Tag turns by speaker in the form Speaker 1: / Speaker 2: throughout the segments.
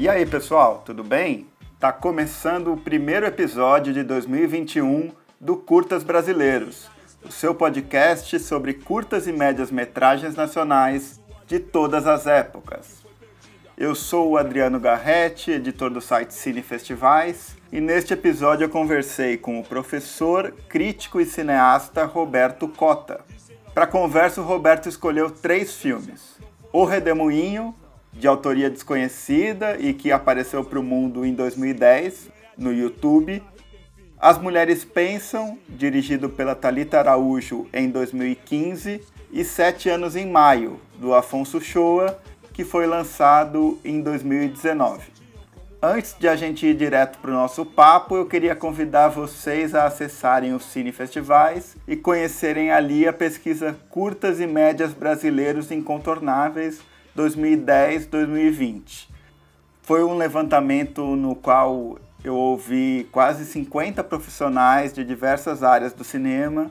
Speaker 1: E aí, pessoal, tudo bem? Tá começando o primeiro episódio de 2021 do Curtas Brasileiros, o seu podcast sobre curtas e médias metragens nacionais de todas as épocas. Eu sou o Adriano Garretti, editor do site Cine Festivais, e neste episódio eu conversei com o professor, crítico e cineasta Roberto Cota. Para conversa, o Roberto escolheu três filmes: O Redemoinho, de autoria desconhecida e que apareceu para o mundo em 2010 no YouTube. As Mulheres Pensam, dirigido pela Talita Araújo em 2015, e Sete Anos em Maio, do Afonso Shoa, que foi lançado em 2019. Antes de a gente ir direto para o nosso papo, eu queria convidar vocês a acessarem os Cine Festivais e conhecerem ali a pesquisa Curtas e Médias Brasileiros Incontornáveis 2010-2020. Foi um levantamento no qual eu ouvi quase 50 profissionais de diversas áreas do cinema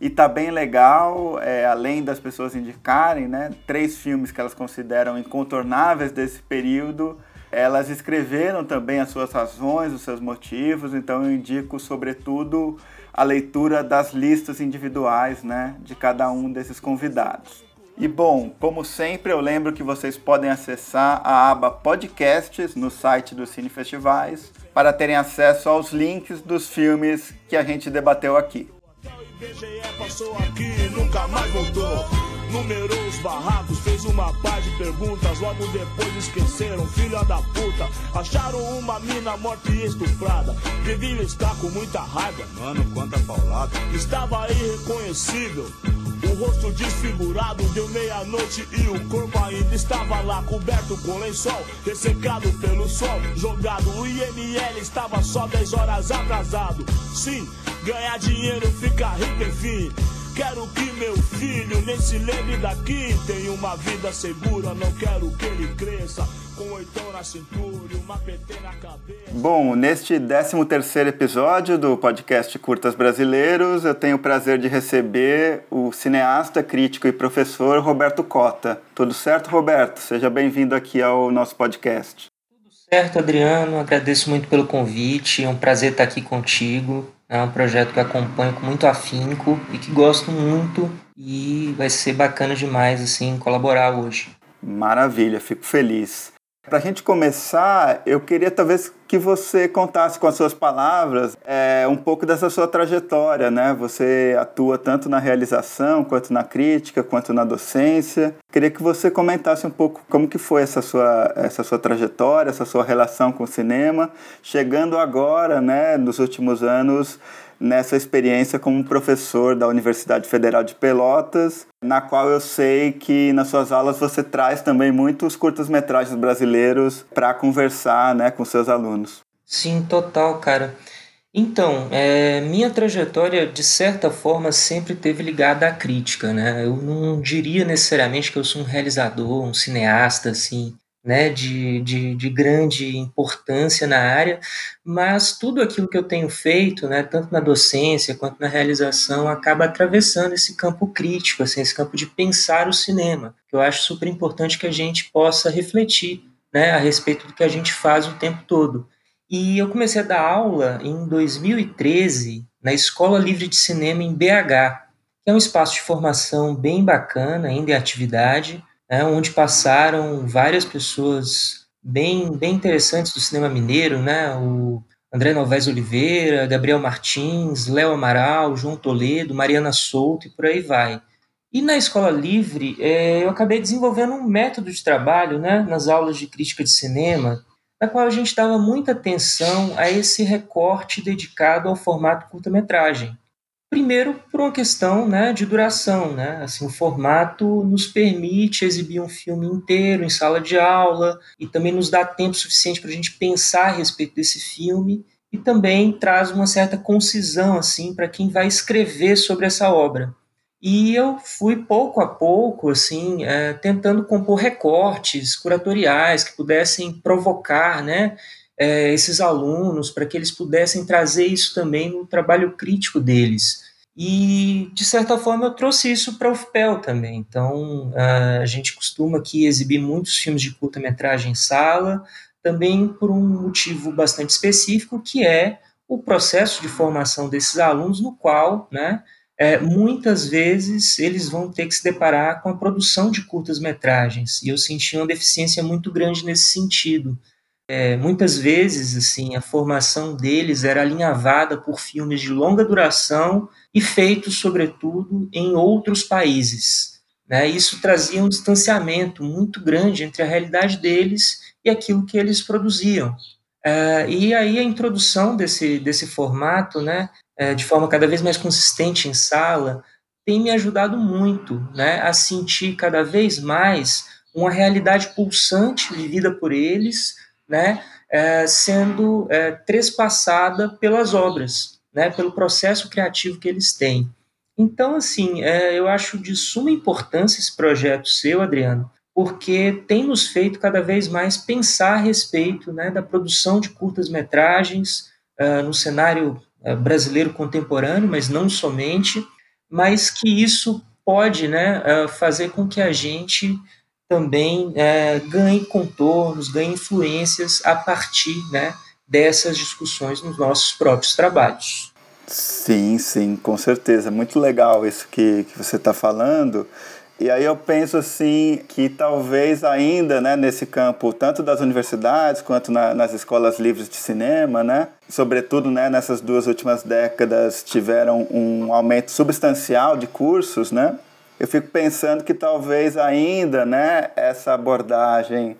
Speaker 1: e tá bem legal, é, além das pessoas indicarem, né, três filmes que elas consideram incontornáveis desse período, elas escreveram também as suas razões, os seus motivos, então eu indico sobretudo a leitura das listas individuais, né, de cada um desses convidados. E bom, como sempre, eu lembro que vocês podem acessar a aba Podcasts no site do Cine Festivais para terem acesso aos links dos filmes que a gente debateu aqui. Numerou os barracos, fez uma par de perguntas. Logo depois esqueceram, filha da puta. Acharam uma mina morta e estuprada. Devia estar com muita raiva, mano, quanta paulada. Estava irreconhecível. O rosto desfigurado deu meia-noite e o corpo ainda estava lá coberto com lençol, ressecado pelo sol, jogado. O IML estava só 10 horas atrasado. Sim, ganhar dinheiro fica rico, enfim. Quero que meu filho nem se lembre daqui. Tenha uma vida segura, não quero que ele cresça com oitão na cintura e uma PT na cabeça. Bom, neste 13 terceiro episódio do podcast Curtas Brasileiros, eu tenho o prazer de receber o cineasta, crítico e professor Roberto Cota. Tudo certo, Roberto? Seja bem-vindo aqui ao nosso podcast.
Speaker 2: Tudo certo, Adriano. Agradeço muito pelo convite. É um prazer estar aqui contigo. É um projeto que acompanho com muito afinco e que gosto muito e vai ser bacana demais assim colaborar hoje.
Speaker 1: Maravilha, fico feliz. Para a gente começar, eu queria talvez que você contasse com as suas palavras é, um pouco dessa sua trajetória, né? Você atua tanto na realização, quanto na crítica, quanto na docência. Queria que você comentasse um pouco como que foi essa sua, essa sua trajetória, essa sua relação com o cinema, chegando agora, né, nos últimos anos, nessa experiência como professor da Universidade Federal de Pelotas, na qual eu sei que nas suas aulas você traz também muitos curtas-metragens brasileiros para conversar né, com seus alunos.
Speaker 2: Sim, total, cara. Então, é, minha trajetória, de certa forma, sempre teve ligada à crítica, né? Eu não diria necessariamente que eu sou um realizador, um cineasta, assim, né, de, de, de, grande importância na área, mas tudo aquilo que eu tenho feito, né, tanto na docência quanto na realização, acaba atravessando esse campo crítico, assim, esse campo de pensar o cinema, que eu acho super importante que a gente possa refletir né, a respeito do que a gente faz o tempo todo. E eu comecei a dar aula em 2013 na Escola Livre de Cinema em BH, que é um espaço de formação bem bacana, ainda em atividade, né, onde passaram várias pessoas bem, bem interessantes do cinema mineiro, né, o André Novaes Oliveira, Gabriel Martins, Léo Amaral, João Toledo, Mariana Souto e por aí vai. E na Escola Livre, é, eu acabei desenvolvendo um método de trabalho né, nas aulas de crítica de cinema, na qual a gente dava muita atenção a esse recorte dedicado ao formato curta-metragem. Primeiro, por uma questão né, de duração. Né? Assim, o formato nos permite exibir um filme inteiro em sala de aula e também nos dá tempo suficiente para a gente pensar a respeito desse filme e também traz uma certa concisão assim para quem vai escrever sobre essa obra. E eu fui pouco a pouco assim é, tentando compor recortes curatoriais que pudessem provocar né, é, esses alunos para que eles pudessem trazer isso também no trabalho crítico deles. E, de certa forma, eu trouxe isso para o FPEL também. Então, a gente costuma aqui exibir muitos filmes de curta-metragem em sala, também por um motivo bastante específico, que é o processo de formação desses alunos, no qual, né, é, muitas vezes eles vão ter que se deparar com a produção de curtas-metragens, e eu senti uma deficiência muito grande nesse sentido. É, muitas vezes, assim, a formação deles era alinhavada por filmes de longa duração e feitos, sobretudo, em outros países. Né? Isso trazia um distanciamento muito grande entre a realidade deles e aquilo que eles produziam. Uh, e aí a introdução desse, desse formato, né, uh, de forma cada vez mais consistente em sala, tem me ajudado muito né, a sentir cada vez mais uma realidade pulsante vivida por eles, né, uh, sendo trespassada pelas obras, né, pelo processo criativo que eles têm. Então, assim, eu acho de suma importância esse projeto seu, Adriano, porque tem nos feito cada vez mais pensar a respeito né, da produção de curtas-metragens uh, no cenário brasileiro contemporâneo, mas não somente, mas que isso pode né, uh, fazer com que a gente também ganhe contornos, ganhe influências a partir né, dessas discussões nos nossos próprios trabalhos.
Speaker 1: Sim, sim, com certeza. Muito legal isso que, que você está falando. E aí eu penso assim que talvez ainda, né, nesse campo, tanto das universidades quanto na, nas escolas livres de cinema, né, sobretudo, né, nessas duas últimas décadas tiveram um aumento substancial de cursos, né? Eu fico pensando que talvez ainda, né, essa abordagem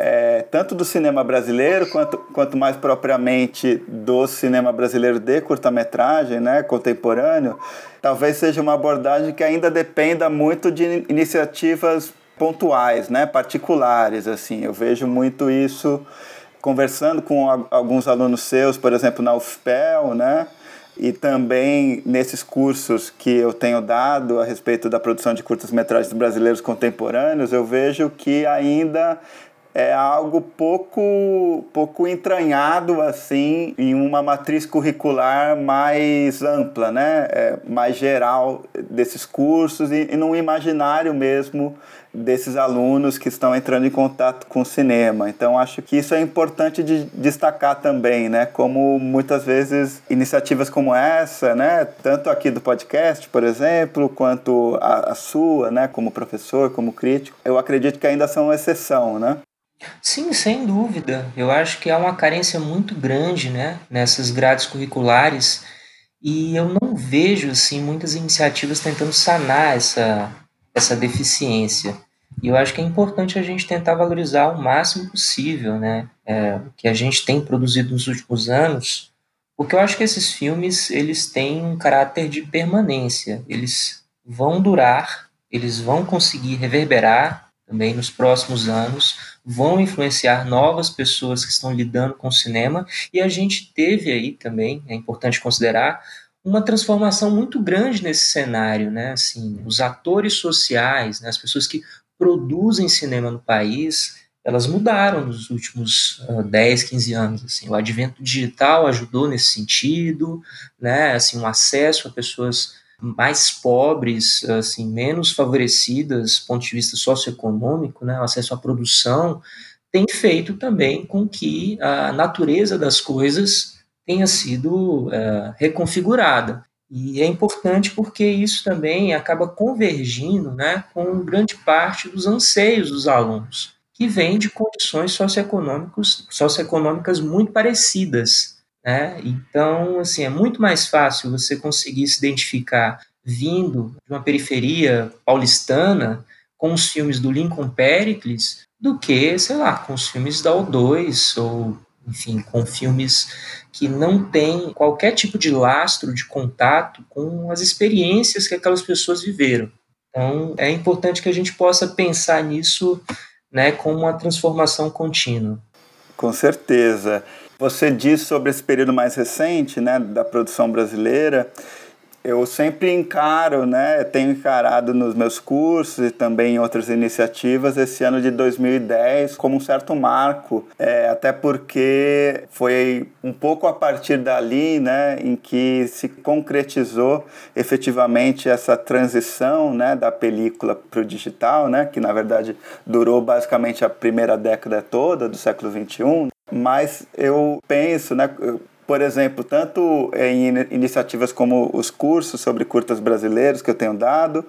Speaker 1: é, tanto do cinema brasileiro quanto, quanto mais propriamente do cinema brasileiro de curta-metragem, né, contemporâneo, talvez seja uma abordagem que ainda dependa muito de iniciativas pontuais, né, particulares, assim. Eu vejo muito isso conversando com alguns alunos seus, por exemplo, na UFPEL, né, e também nesses cursos que eu tenho dado a respeito da produção de curtas-metragens brasileiros contemporâneos, eu vejo que ainda é algo pouco, pouco entranhado assim em uma matriz curricular mais ampla, né? É, mais geral desses cursos e, e imaginário mesmo desses alunos que estão entrando em contato com o cinema. Então acho que isso é importante de destacar também, né? Como muitas vezes iniciativas como essa, né? Tanto aqui do podcast, por exemplo, quanto a, a sua, né? Como professor, como crítico, eu acredito que ainda são exceção, né?
Speaker 2: Sim, sem dúvida. Eu acho que há uma carência muito grande, né, nessas grades curriculares e eu não vejo assim muitas iniciativas tentando sanar essa essa deficiência. E eu acho que é importante a gente tentar valorizar o máximo possível, né, é, que a gente tem produzido nos últimos anos, porque eu acho que esses filmes eles têm um caráter de permanência. Eles vão durar, eles vão conseguir reverberar também nos próximos anos, vão influenciar novas pessoas que estão lidando com o cinema, e a gente teve aí também, é importante considerar, uma transformação muito grande nesse cenário, né? Assim, os atores sociais, né? as pessoas que produzem cinema no país, elas mudaram nos últimos uh, 10, 15 anos. Assim. O advento digital ajudou nesse sentido, né? assim, um acesso a pessoas mais pobres, assim, menos favorecidas do ponto de vista socioeconômico, né, o acesso à produção, tem feito também com que a natureza das coisas tenha sido uh, reconfigurada. E é importante porque isso também acaba convergindo né, com grande parte dos anseios dos alunos, que vêm de condições socioeconômicas muito parecidas. Né? Então, assim, é muito mais fácil você conseguir se identificar vindo de uma periferia paulistana com os filmes do Lincoln Pericles do que, sei lá, com os filmes da O2 ou, enfim, com filmes que não têm qualquer tipo de lastro de contato com as experiências que aquelas pessoas viveram. Então, é importante que a gente possa pensar nisso né, como uma transformação contínua.
Speaker 1: Com certeza. Você disse sobre esse período mais recente, né, da produção brasileira, eu sempre encaro, né, tenho encarado nos meus cursos e também em outras iniciativas esse ano de 2010 como um certo marco, é, até porque foi um pouco a partir dali, né, em que se concretizou efetivamente essa transição, né, da película para o digital, né, que na verdade durou basicamente a primeira década toda do século 21. Mas eu penso, né, por exemplo, tanto em iniciativas como os cursos sobre curtas brasileiros que eu tenho dado,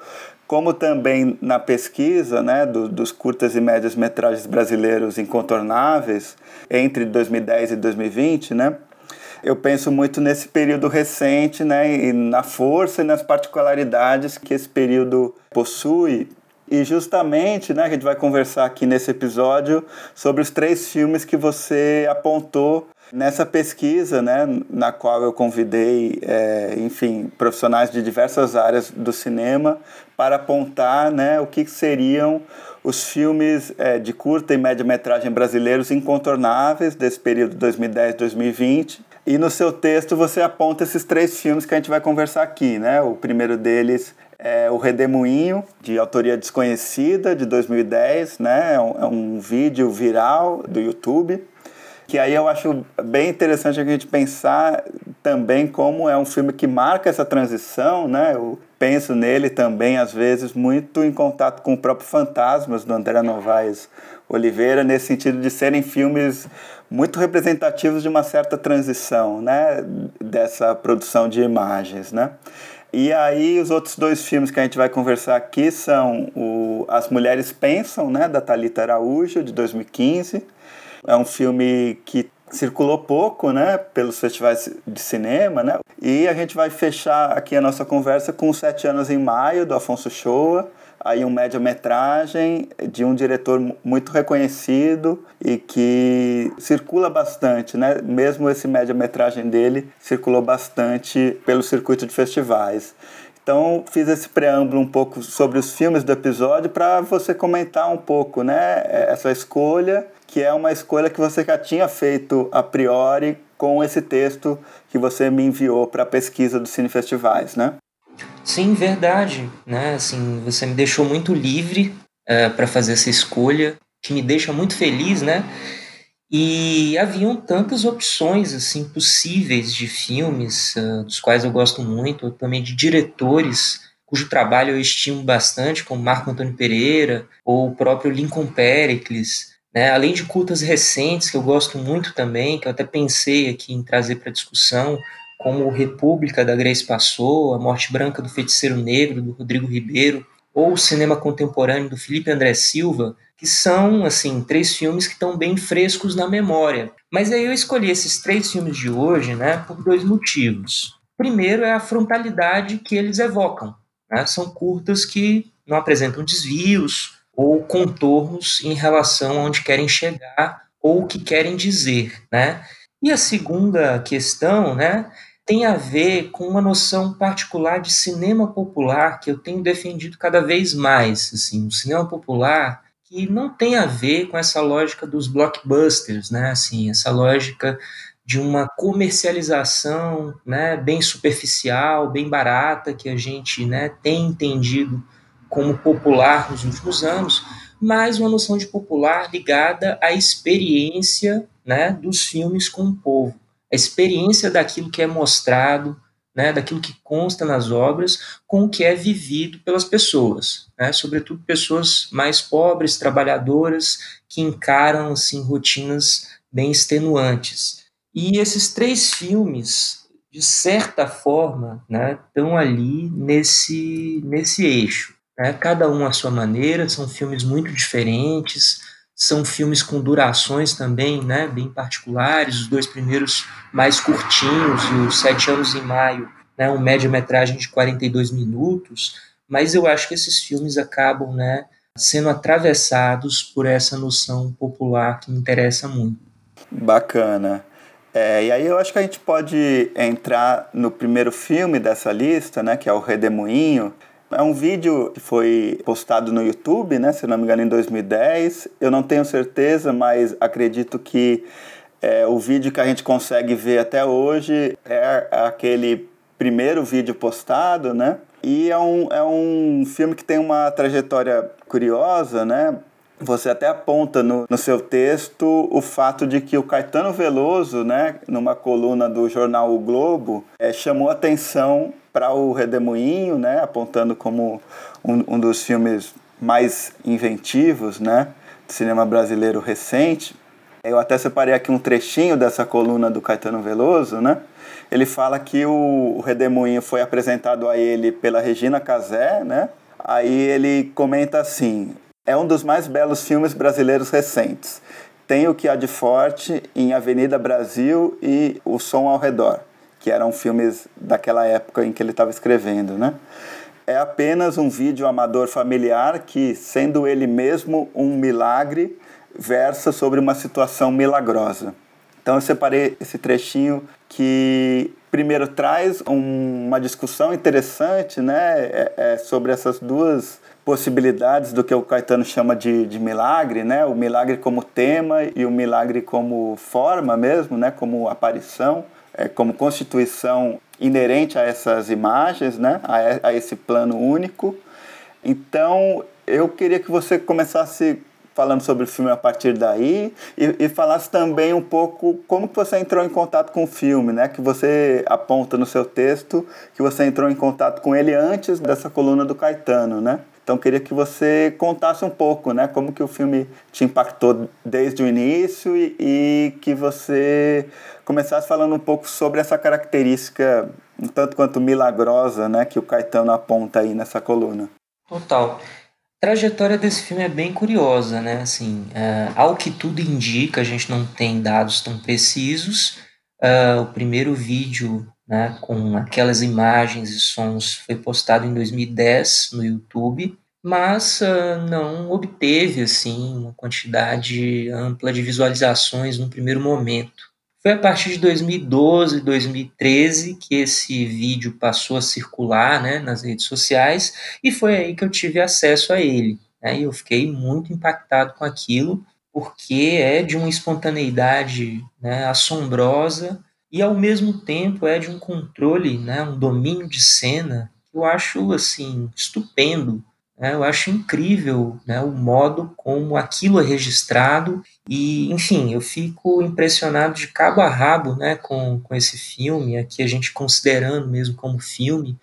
Speaker 1: como também na pesquisa né, do, dos curtas e médias metragens brasileiros incontornáveis entre 2010 e 2020, né, eu penso muito nesse período recente né, e na força e nas particularidades que esse período possui. E justamente né, a gente vai conversar aqui nesse episódio sobre os três filmes que você apontou Nessa pesquisa, né, na qual eu convidei, é, enfim, profissionais de diversas áreas do cinema para apontar, né, o que seriam os filmes é, de curta e média-metragem brasileiros incontornáveis desse período 2010-2020. E no seu texto você aponta esses três filmes que a gente vai conversar aqui, né? O primeiro deles é O Redemoinho, de autoria desconhecida, de 2010, né? É um, é um vídeo viral do YouTube que aí eu acho bem interessante a gente pensar também como é um filme que marca essa transição, né? Eu penso nele também, às vezes, muito em contato com o próprio Fantasmas, do André Novaes Oliveira, nesse sentido de serem filmes muito representativos de uma certa transição, né? Dessa produção de imagens, né? E aí os outros dois filmes que a gente vai conversar aqui são o As Mulheres Pensam, né, da Talita Araújo, de 2015, é um filme que circulou pouco, né, pelos festivais de cinema, né? E a gente vai fechar aqui a nossa conversa com Sete Anos em Maio, do Afonso Shoa, aí um média-metragem de um diretor muito reconhecido e que circula bastante, né? Mesmo esse média-metragem dele circulou bastante pelo circuito de festivais. Então, fiz esse preâmbulo um pouco sobre os filmes do episódio para você comentar um pouco, né, essa escolha que é uma escolha que você já tinha feito a priori com esse texto que você me enviou para a pesquisa dos cinefestivais, né?
Speaker 2: Sim, verdade, né? Assim, você me deixou muito livre uh, é, para fazer essa escolha, que me deixa muito feliz, né? E haviam tantas opções assim possíveis de filmes, uh, dos quais eu gosto muito, também de diretores cujo trabalho eu estimo bastante, como Marco Antônio Pereira ou o próprio Lincoln Pericles, né? Além de cultas recentes, que eu gosto muito também, que eu até pensei aqui em trazer para discussão, como República, da Grace Passou, A Morte Branca do Feiticeiro Negro, do Rodrigo Ribeiro, ou o Cinema Contemporâneo, do Felipe André Silva, que são, assim, três filmes que estão bem frescos na memória. Mas aí eu escolhi esses três filmes de hoje, né, por dois motivos. Primeiro é a frontalidade que eles evocam. Né? São curtas que não apresentam desvios, ou contornos em relação a onde querem chegar ou o que querem dizer, né? E a segunda questão, né, tem a ver com uma noção particular de cinema popular que eu tenho defendido cada vez mais, assim, o cinema popular que não tem a ver com essa lógica dos blockbusters, né, assim, essa lógica de uma comercialização, né, bem superficial, bem barata que a gente, né, tem entendido como popular nos últimos anos, mas uma noção de popular ligada à experiência né, dos filmes com o povo, a experiência daquilo que é mostrado, né, daquilo que consta nas obras, com o que é vivido pelas pessoas, né, sobretudo pessoas mais pobres, trabalhadoras, que encaram assim rotinas bem extenuantes. E esses três filmes, de certa forma, né, estão ali nesse, nesse eixo né? cada um à sua maneira, são filmes muito diferentes, são filmes com durações também né, bem particulares, os dois primeiros mais curtinhos, os Sete Anos em Maio, né, uma média-metragem de 42 minutos, mas eu acho que esses filmes acabam né, sendo atravessados por essa noção popular que me interessa muito.
Speaker 1: Bacana. É, e aí eu acho que a gente pode entrar no primeiro filme dessa lista, né, que é o Redemoinho, é um vídeo que foi postado no YouTube, né, se não me engano, em 2010. Eu não tenho certeza, mas acredito que é, o vídeo que a gente consegue ver até hoje é aquele primeiro vídeo postado, né? E é um, é um filme que tem uma trajetória curiosa, né? Você até aponta no, no seu texto o fato de que o Caetano Veloso, né, numa coluna do jornal O Globo, é, chamou atenção para o Redemoinho, né, apontando como um, um dos filmes mais inventivos né, do cinema brasileiro recente. Eu até separei aqui um trechinho dessa coluna do Caetano Veloso, né? Ele fala que o, o Redemoinho foi apresentado a ele pela Regina Casé, né? Aí ele comenta assim: é um dos mais belos filmes brasileiros recentes. Tem o que há de forte em Avenida Brasil e O Som ao Redor, que eram filmes daquela época em que ele estava escrevendo, né? É apenas um vídeo amador familiar que, sendo ele mesmo um milagre, versa sobre uma situação milagrosa. Então eu separei esse trechinho que primeiro traz um, uma discussão interessante né, é, é sobre essas duas possibilidades do que o Caetano chama de, de milagre, né? O milagre como tema e o milagre como forma mesmo, né? Como aparição, é, como constituição inerente a essas imagens, né? A, a esse plano único. Então, eu queria que você começasse falando sobre o filme a partir daí e, e falasse também um pouco como que você entrou em contato com o filme, né? Que você aponta no seu texto que você entrou em contato com ele antes dessa coluna do Caetano, né? Então queria que você contasse um pouco, né, como que o filme te impactou desde o início e, e que você começasse falando um pouco sobre essa característica um tanto quanto milagrosa, né, que o Caetano aponta aí nessa coluna.
Speaker 2: Total. Trajetória desse filme é bem curiosa, né? Assim, uh, ao que tudo indica, a gente não tem dados tão precisos. Uh, o primeiro vídeo né, com aquelas imagens e sons, foi postado em 2010 no YouTube, mas uh, não obteve assim uma quantidade ampla de visualizações no primeiro momento. Foi a partir de 2012, 2013 que esse vídeo passou a circular né, nas redes sociais e foi aí que eu tive acesso a ele. Né, e eu fiquei muito impactado com aquilo, porque é de uma espontaneidade né, assombrosa e ao mesmo tempo é de um controle, né, um domínio de cena que eu acho assim estupendo. Né? Eu acho incrível né, o modo como aquilo é registrado e, enfim, eu fico impressionado de cabo a rabo né, com, com esse filme, aqui a gente considerando mesmo como filme,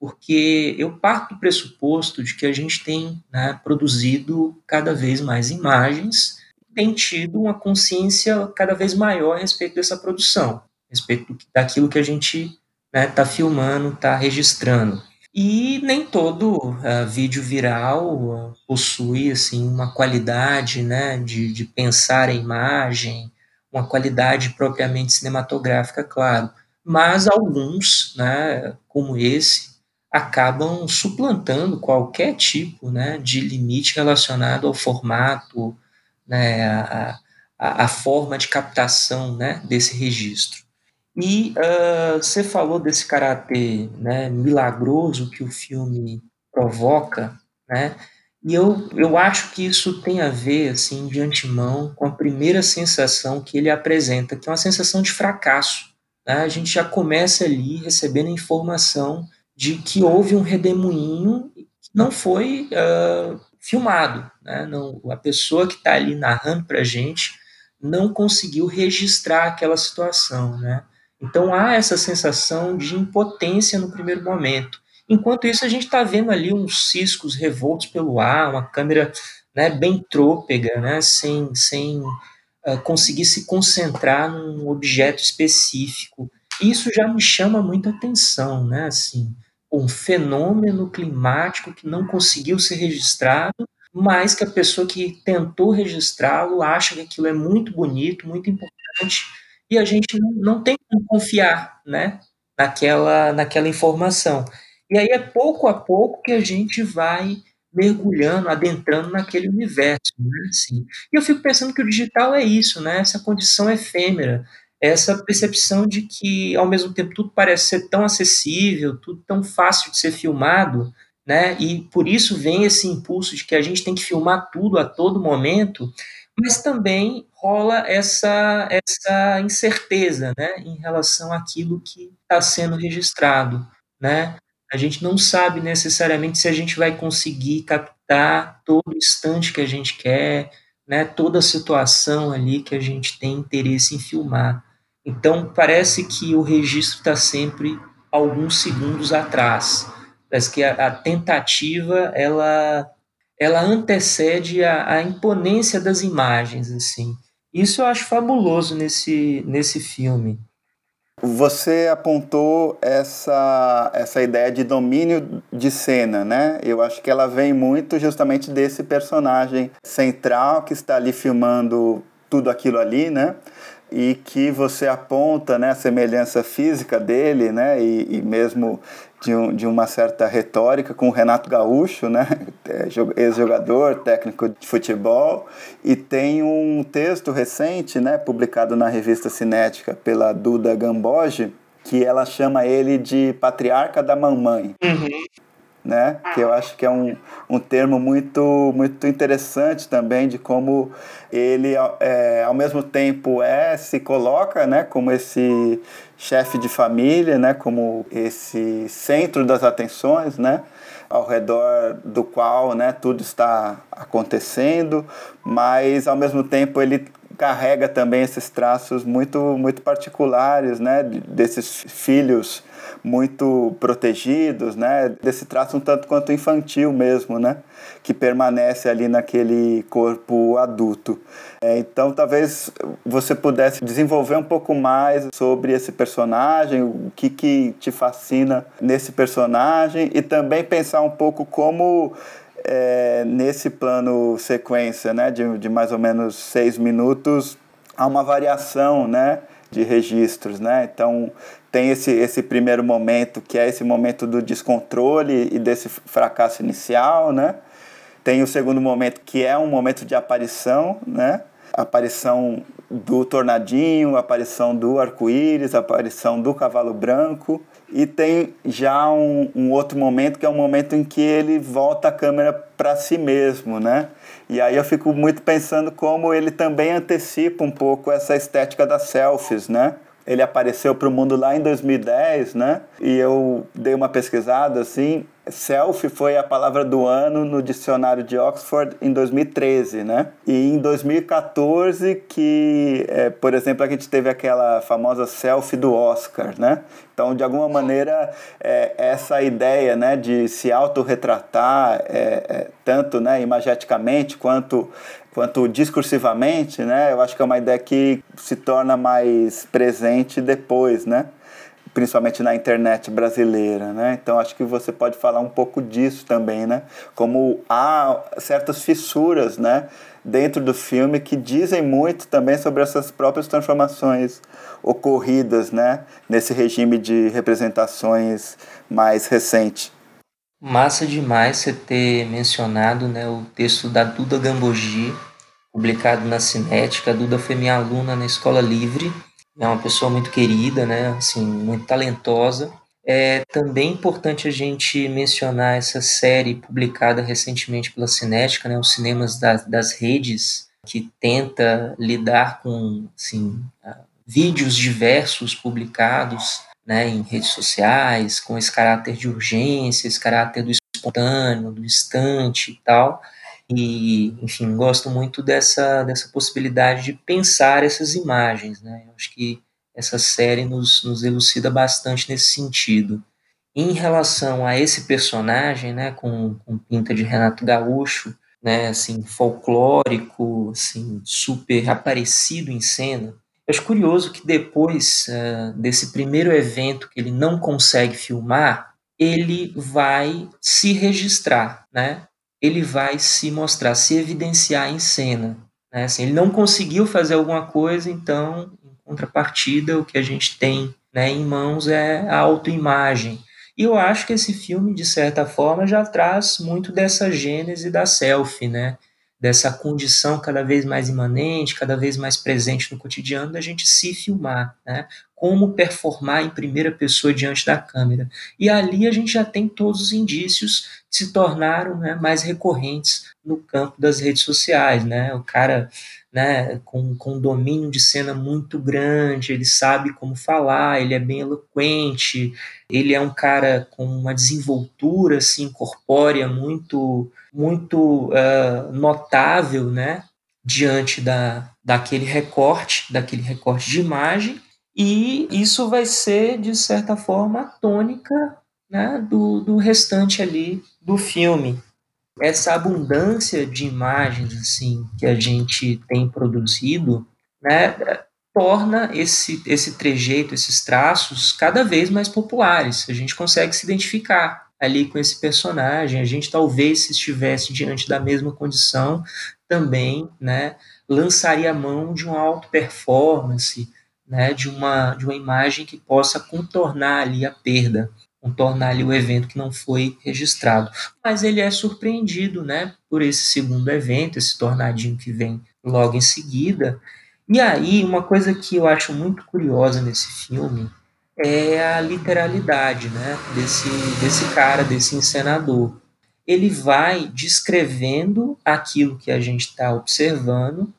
Speaker 2: porque eu parto do pressuposto de que a gente tem né, produzido cada vez mais imagens, tem tido uma consciência cada vez maior a respeito dessa produção respeito daquilo que a gente está né, filmando, está registrando. E nem todo uh, vídeo viral uh, possui assim uma qualidade né, de, de pensar a imagem, uma qualidade propriamente cinematográfica, claro. Mas alguns, né, como esse, acabam suplantando qualquer tipo né, de limite relacionado ao formato, né, a, a, a forma de captação né, desse registro. E uh, você falou desse caráter né, milagroso que o filme provoca, né? E eu, eu acho que isso tem a ver, assim, de antemão, com a primeira sensação que ele apresenta, que é uma sensação de fracasso. Né? A gente já começa ali recebendo informação de que houve um redemoinho que não foi uh, filmado. Né? Não, a pessoa que está ali narrando para a gente não conseguiu registrar aquela situação, né? Então há essa sensação de impotência no primeiro momento. Enquanto isso, a gente está vendo ali uns ciscos revoltos pelo ar, uma câmera né, bem trôpega, né, sem, sem uh, conseguir se concentrar num objeto específico. Isso já me chama muita atenção, né, assim, um fenômeno climático que não conseguiu ser registrado, mas que a pessoa que tentou registrá-lo acha que aquilo é muito bonito, muito importante, e a gente não, não tem como confiar, né, naquela, naquela informação. E aí é pouco a pouco que a gente vai mergulhando, adentrando naquele universo, né, assim. E eu fico pensando que o digital é isso, né, essa condição efêmera, essa percepção de que, ao mesmo tempo, tudo parece ser tão acessível, tudo tão fácil de ser filmado, né, e por isso vem esse impulso de que a gente tem que filmar tudo a todo momento, mas também rola essa, essa incerteza né, em relação àquilo que está sendo registrado. Né? A gente não sabe necessariamente se a gente vai conseguir captar todo instante que a gente quer, né, toda a situação ali que a gente tem interesse em filmar. Então, parece que o registro está sempre alguns segundos atrás. Parece que a, a tentativa, ela ela antecede a, a imponência das imagens, assim. Isso eu acho fabuloso nesse, nesse filme.
Speaker 1: Você apontou essa, essa ideia de domínio de cena, né? Eu acho que ela vem muito justamente desse personagem central que está ali filmando tudo aquilo ali, né? E que você aponta né, a semelhança física dele, né? E, e mesmo de, um, de uma certa retórica com o Renato Gaúcho, né? É, ex-jogador, técnico de futebol, e tem um texto recente, né, publicado na revista Cinética pela Duda Gamboge, que ela chama ele de patriarca da mamãe. Uhum. Né? Que eu acho que é um, um termo muito, muito interessante também de como ele, é, ao mesmo tempo, é se coloca né, como esse chefe de família, né, como esse centro das atenções, né, ao redor do qual, né, tudo está acontecendo, mas ao mesmo tempo ele carrega também esses traços muito muito particulares, né, desses filhos muito protegidos, né? Desse traço um tanto quanto infantil mesmo, né? Que permanece ali naquele corpo adulto. É, então, talvez você pudesse desenvolver um pouco mais sobre esse personagem, o que, que te fascina nesse personagem e também pensar um pouco como é, nesse plano sequência, né? De, de mais ou menos seis minutos, há uma variação, né? de registros, né? Então tem esse, esse primeiro momento que é esse momento do descontrole e desse fracasso inicial, né? Tem o segundo momento que é um momento de aparição, né? Aparição do tornadinho, aparição do arco-íris, aparição do cavalo branco. E tem já um, um, outro momento que é o um momento em que ele volta a câmera para si mesmo, né? E aí eu fico muito pensando como ele também antecipa um pouco essa estética das selfies, né? Ele apareceu para o mundo lá em 2010, né? E eu dei uma pesquisada assim. Selfie foi a palavra do ano no dicionário de Oxford em 2013, né? E em 2014 que, é, por exemplo, a gente teve aquela famosa selfie do Oscar, né? Então, de alguma maneira, é, essa ideia, né, de se autorretratar, é, é, tanto, né, imageticamente quanto quanto discursivamente, né? Eu acho que é uma ideia que se torna mais presente depois, né? Principalmente na internet brasileira, né? Então acho que você pode falar um pouco disso também, né? Como há certas fissuras, né? Dentro do filme que dizem muito também sobre essas próprias transformações ocorridas, né? Nesse regime de representações mais recente.
Speaker 2: Massa demais você ter mencionado né, o texto da Duda Gambogi, publicado na Cinética. A Duda foi minha aluna na Escola Livre, é uma pessoa muito querida, né, assim, muito talentosa. É também importante a gente mencionar essa série publicada recentemente pela Cinética, né, os cinemas das, das redes, que tenta lidar com assim, vídeos diversos publicados né, em redes sociais, com esse caráter de urgência, esse caráter do espontâneo, do instante e tal. E, enfim, gosto muito dessa, dessa possibilidade de pensar essas imagens. Né? Eu acho que essa série nos, nos elucida bastante nesse sentido. Em relação a esse personagem, né, com, com pinta de Renato Gaúcho, né, assim, folclórico, assim, super aparecido em cena, eu acho curioso que depois uh, desse primeiro evento que ele não consegue filmar, ele vai se registrar, né? Ele vai se mostrar, se evidenciar em cena. Né? Assim, ele não conseguiu fazer alguma coisa, então, em contrapartida, o que a gente tem né, em mãos é a autoimagem. E eu acho que esse filme, de certa forma, já traz muito dessa gênese da selfie, né? Dessa condição cada vez mais imanente, cada vez mais presente no cotidiano, da gente se filmar, né? como performar em primeira pessoa diante da câmera. E ali a gente já tem todos os indícios que se tornaram né, mais recorrentes no campo das redes sociais. Né? O cara né, com, com um domínio de cena muito grande, ele sabe como falar, ele é bem eloquente, ele é um cara com uma desenvoltura assim, corpórea muito, muito uh, notável, né? diante da, daquele recorte, daquele recorte de imagem, e isso vai ser, de certa forma, a tônica né, do, do restante ali do filme. Essa abundância de imagens assim que a gente tem produzido né, torna esse, esse trejeito, esses traços, cada vez mais populares. A gente consegue se identificar ali com esse personagem. A gente talvez, se estivesse diante da mesma condição, também né, lançaria a mão de uma auto performance, né, de, uma, de uma imagem que possa contornar ali a perda, contornar ali o evento que não foi registrado. Mas ele é surpreendido né, por esse segundo evento, esse tornadinho que vem logo em seguida. E aí, uma coisa que eu acho muito curiosa nesse filme é a literalidade né, desse, desse cara, desse encenador. Ele vai descrevendo aquilo que a gente está observando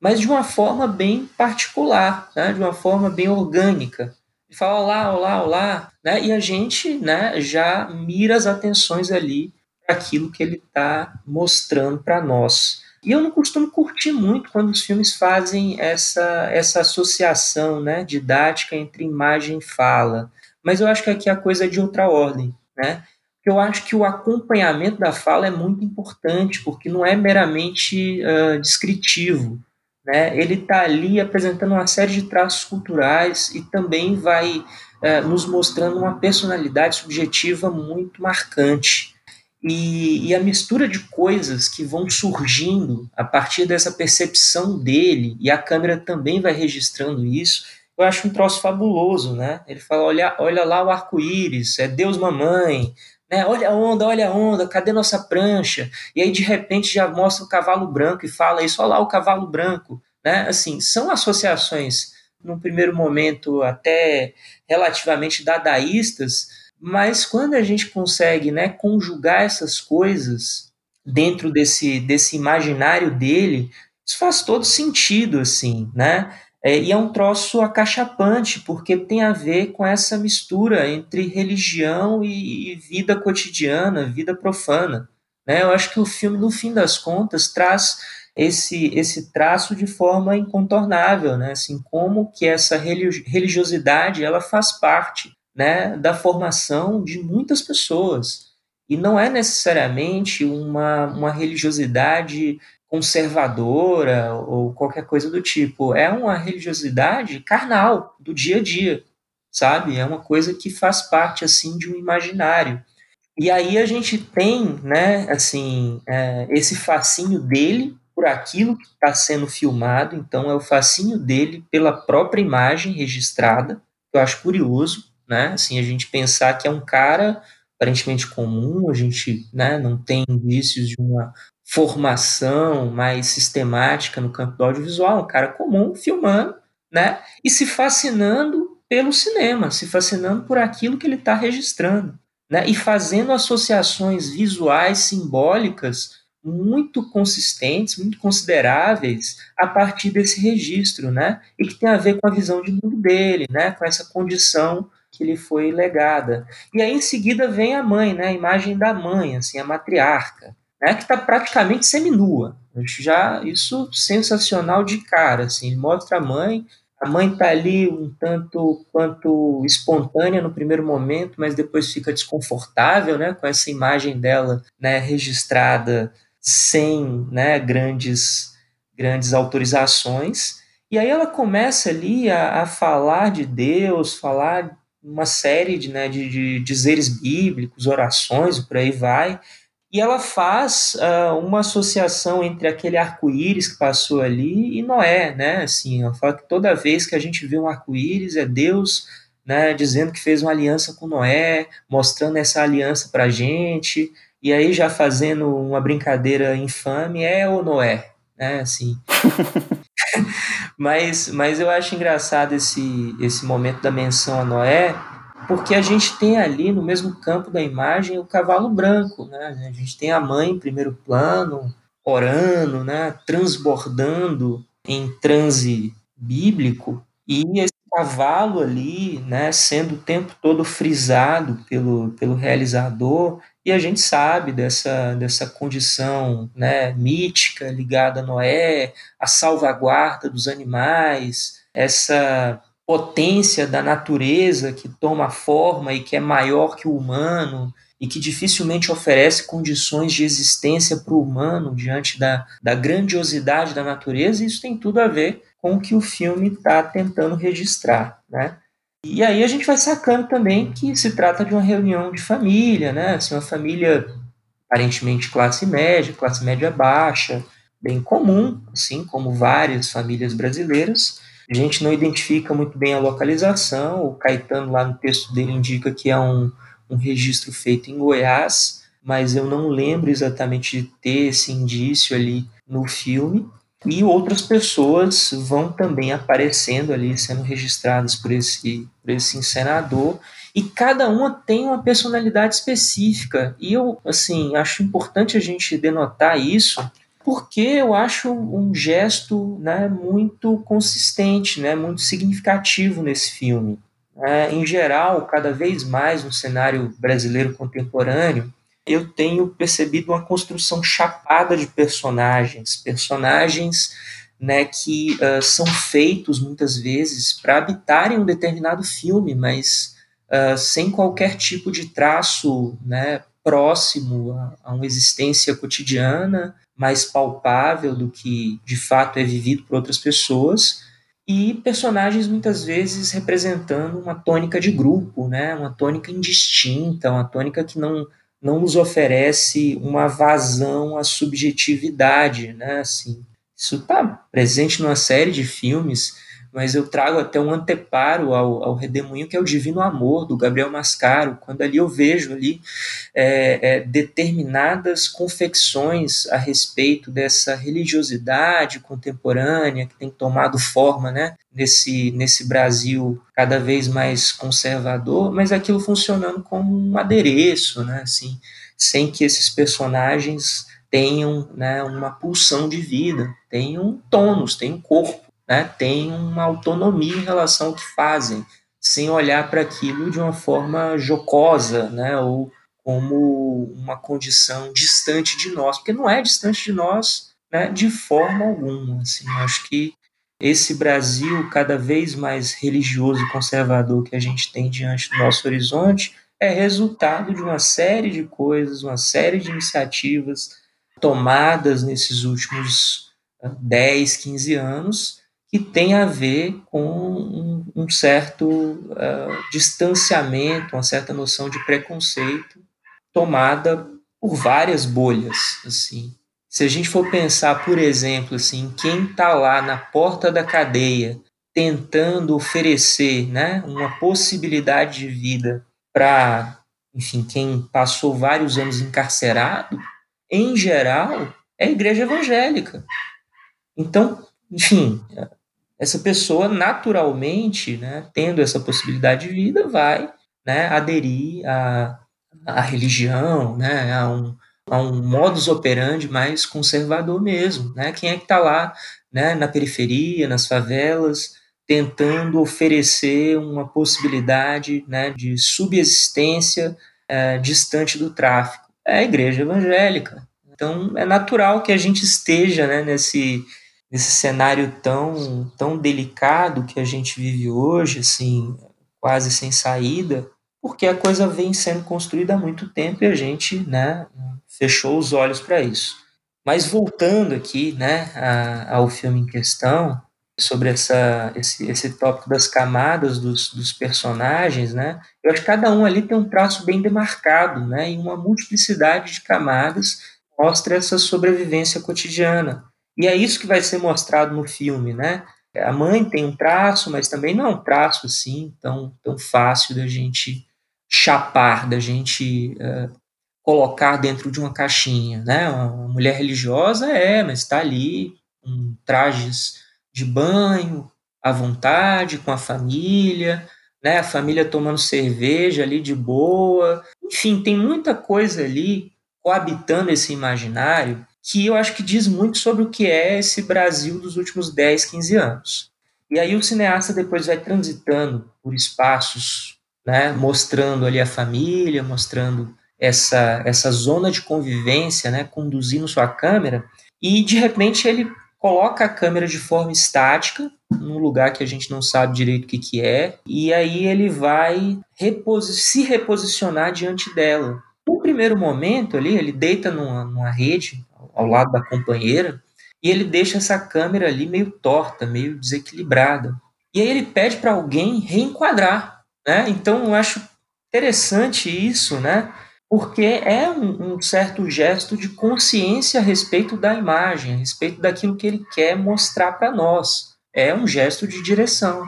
Speaker 2: mas de uma forma bem particular, né? de uma forma bem orgânica. Fala olá, olá, olá, né? e a gente né, já mira as atenções ali para aquilo que ele está mostrando para nós. E eu não costumo curtir muito quando os filmes fazem essa, essa associação né, didática entre imagem e fala. Mas eu acho que aqui a coisa é de outra ordem. Né? Eu acho que o acompanhamento da fala é muito importante, porque não é meramente uh, descritivo né, ele está ali apresentando uma série de traços culturais e também vai é, nos mostrando uma personalidade subjetiva muito marcante. E, e, a mistura de coisas que vão surgindo a partir dessa percepção dele, e a câmera também vai registrando isso, eu acho um troço fabuloso, né? Ele fala, olha, olha lá o arco-íris, é Deus mamãe, né? Olha a onda, olha a onda, cadê nossa prancha? E aí de repente já mostra o cavalo branco e fala isso, olha lá o cavalo branco, né? Assim, são associações num primeiro momento até relativamente dadaístas, mas quando a gente consegue, né, conjugar essas coisas dentro desse desse imaginário dele, isso faz todo sentido, assim, né? É, e é um troço acachapante, porque tem a ver com essa mistura entre religião e, e vida cotidiana, vida profana. Né? Eu acho que o filme, no fim das contas, traz esse, esse traço de forma incontornável, né? assim, como que essa religiosidade ela faz parte né, da formação de muitas pessoas. E não é necessariamente uma, uma religiosidade conservadora ou qualquer coisa do tipo. É uma religiosidade carnal, do dia a dia, sabe? É uma coisa que faz parte, assim, de um imaginário. E aí a gente tem, né, assim, é, esse fascínio dele por aquilo que está sendo filmado, então é o fascínio dele pela própria imagem registrada, eu acho curioso, né, assim, a gente pensar que é um cara aparentemente comum, a gente né, não tem indícios de uma formação mais sistemática no campo do audiovisual, um cara comum filmando, né, e se fascinando pelo cinema, se fascinando por aquilo que ele está registrando, né, e fazendo associações visuais simbólicas muito consistentes, muito consideráveis a partir desse registro, né, e que tem a ver com a visão de mundo dele, né, com essa condição que lhe foi legada. E aí em seguida vem a mãe, né, a imagem da mãe, assim, a matriarca, né, que está praticamente seminua. Já isso sensacional de cara, assim, ele mostra a mãe, a mãe está ali um tanto quanto espontânea no primeiro momento, mas depois fica desconfortável, né, com essa imagem dela, né, registrada sem, né, grandes grandes autorizações. E aí ela começa ali a, a falar de Deus, falar uma série de, né, de, de dizeres bíblicos, orações, por aí vai. E ela faz uh, uma associação entre aquele arco-íris que passou ali e Noé, né? Assim, ela fala que toda vez que a gente vê um arco-íris é Deus, né, dizendo que fez uma aliança com Noé, mostrando essa aliança para gente. E aí já fazendo uma brincadeira infame, é ou Noé, né? Assim. mas, mas eu acho engraçado esse, esse momento da menção a Noé, porque a gente tem ali no mesmo campo da imagem o cavalo branco, né? A gente tem a mãe em primeiro plano, orando, né? Transbordando em transe bíblico, e esse cavalo ali, né, sendo o tempo todo frisado pelo, pelo realizador, e a gente sabe dessa, dessa condição né, mítica ligada a Noé, a salvaguarda dos animais, essa potência da natureza que toma forma e que é maior que o humano e que dificilmente oferece condições de existência para o humano diante da, da grandiosidade da natureza, isso tem tudo a ver com o que o filme está tentando registrar, né? E aí a gente vai sacando também que se trata de uma reunião de família, né? Assim, uma família aparentemente classe média, classe média baixa, bem comum, assim como várias famílias brasileiras. A gente não identifica muito bem a localização. O Caetano lá no texto dele indica que é um, um registro feito em Goiás, mas eu não lembro exatamente de ter esse indício ali no filme e outras pessoas vão também aparecendo ali, sendo registradas por esse, por esse encenador, e cada uma tem uma personalidade específica. E eu, assim, acho importante a gente denotar isso, porque eu acho um gesto né, muito consistente, né, muito significativo nesse filme. É, em geral, cada vez mais no cenário brasileiro contemporâneo, eu tenho percebido uma construção chapada de personagens, personagens né, que uh, são feitos muitas vezes para habitarem um determinado filme, mas uh, sem qualquer tipo de traço né, próximo a, a, uma existência cotidiana, mais palpável do que de fato é vivido por outras pessoas, e personagens muitas vezes representando uma tônica de grupo, né, uma tônica indistinta, uma tônica que não não nos oferece uma vazão à subjetividade, né? Assim, isso está presente numa série de filmes, mas eu trago até um anteparo ao, ao Redemoinho, que é o Divino Amor, do Gabriel Mascaro, quando ali eu vejo ali é, é, determinadas confecções a respeito dessa religiosidade contemporânea que tem tomado forma né, nesse, nesse Brasil cada vez mais conservador, mas aquilo funcionando como um adereço, né, assim, sem que esses personagens tenham né, uma pulsão de vida, tenham tônus, tenham corpo né, têm uma autonomia em relação ao que fazem, sem olhar para aquilo de uma forma jocosa, né, ou como uma condição distante de nós, porque não é distante de nós né, de forma alguma. Assim, acho que esse Brasil cada vez mais religioso e conservador que a gente tem diante do nosso horizonte é resultado de uma série de coisas, uma série de iniciativas tomadas nesses últimos 10, 15 anos, que tem a ver com um, um certo uh, distanciamento, uma certa noção de preconceito tomada por várias bolhas, assim. Se a gente for pensar, por exemplo, assim, quem está lá na porta da cadeia tentando oferecer, né, uma possibilidade de vida para, enfim, quem passou vários anos encarcerado, em geral, é a igreja evangélica. Então, enfim, essa pessoa naturalmente, né, tendo essa possibilidade de vida, vai né, aderir à, à religião, né, a, um, a um modus operandi mais conservador mesmo. Né? Quem é que está lá né, na periferia, nas favelas, tentando oferecer uma possibilidade né, de subsistência é, distante do tráfico? É a igreja evangélica. Então, é natural que a gente esteja né, nesse nesse cenário tão, tão delicado que a gente vive hoje, assim, quase sem saída, porque a coisa vem sendo construída há muito tempo e a gente, né, fechou os olhos para isso. Mas voltando aqui, né, a, ao filme em questão, sobre essa, esse, esse tópico das camadas dos, dos personagens, né, eu acho que cada um ali tem um traço bem demarcado, né, e uma multiplicidade de camadas mostra essa sobrevivência cotidiana. E é isso que vai ser mostrado no filme, né? A mãe tem um traço, mas também não é um traço assim tão, tão fácil da gente chapar, da gente uh, colocar dentro de uma caixinha, né? Uma mulher religiosa é, mas está ali com trajes de banho, à vontade, com a família, né? A família tomando cerveja ali de boa. Enfim, tem muita coisa ali coabitando esse imaginário que eu acho que diz muito sobre o que é esse Brasil dos últimos 10, 15 anos. E aí o cineasta depois vai transitando por espaços, né, mostrando ali a família, mostrando essa, essa zona de convivência, né, conduzindo sua câmera, e de repente ele coloca a câmera de forma estática, num lugar que a gente não sabe direito o que, que é, e aí ele vai reposi se reposicionar diante dela. No primeiro momento ali, ele deita numa, numa rede ao lado da companheira e ele deixa essa câmera ali meio torta, meio desequilibrada. E aí ele pede para alguém reenquadrar, né? Então eu acho interessante isso, né? Porque é um, um, certo gesto de consciência a respeito da imagem, a respeito daquilo que ele quer mostrar para nós. É um gesto de direção,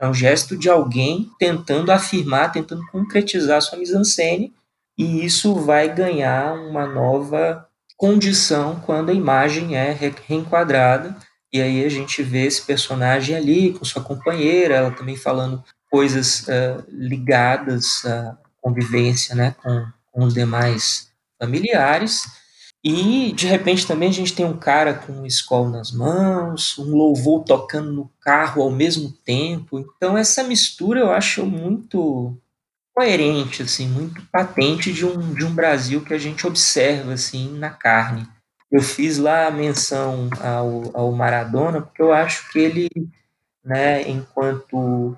Speaker 2: é um gesto de alguém tentando afirmar, tentando concretizar sua mise-en-scène, e isso vai ganhar uma nova condição quando a imagem é reenquadrada. E aí a gente vê esse personagem ali com sua companheira, ela também falando coisas uh, ligadas à convivência né, com, com os demais familiares. E de repente também a gente tem um cara com um escola nas mãos, um louvor tocando no carro ao mesmo tempo. Então essa mistura eu acho muito coerente, assim, muito patente de um, de um Brasil que a gente observa assim na carne. Eu fiz lá a menção ao, ao Maradona porque eu acho que ele, né, enquanto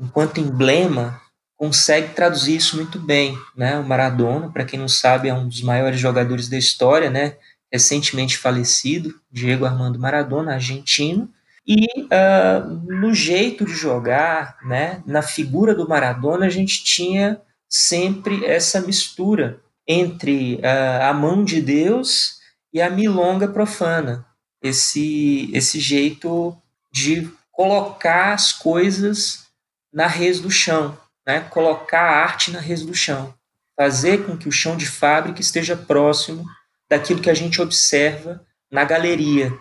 Speaker 2: enquanto emblema, consegue traduzir isso muito bem, né? O Maradona, para quem não sabe, é um dos maiores jogadores da história, né? Recentemente falecido, Diego Armando Maradona, argentino, e uh, no jeito de jogar, né, na figura do Maradona, a gente tinha sempre essa mistura entre uh, a mão de Deus e a milonga profana. Esse, esse jeito de colocar as coisas na res do chão, né? colocar a arte na res do chão, fazer com que o chão de fábrica esteja próximo daquilo que a gente observa na galeria,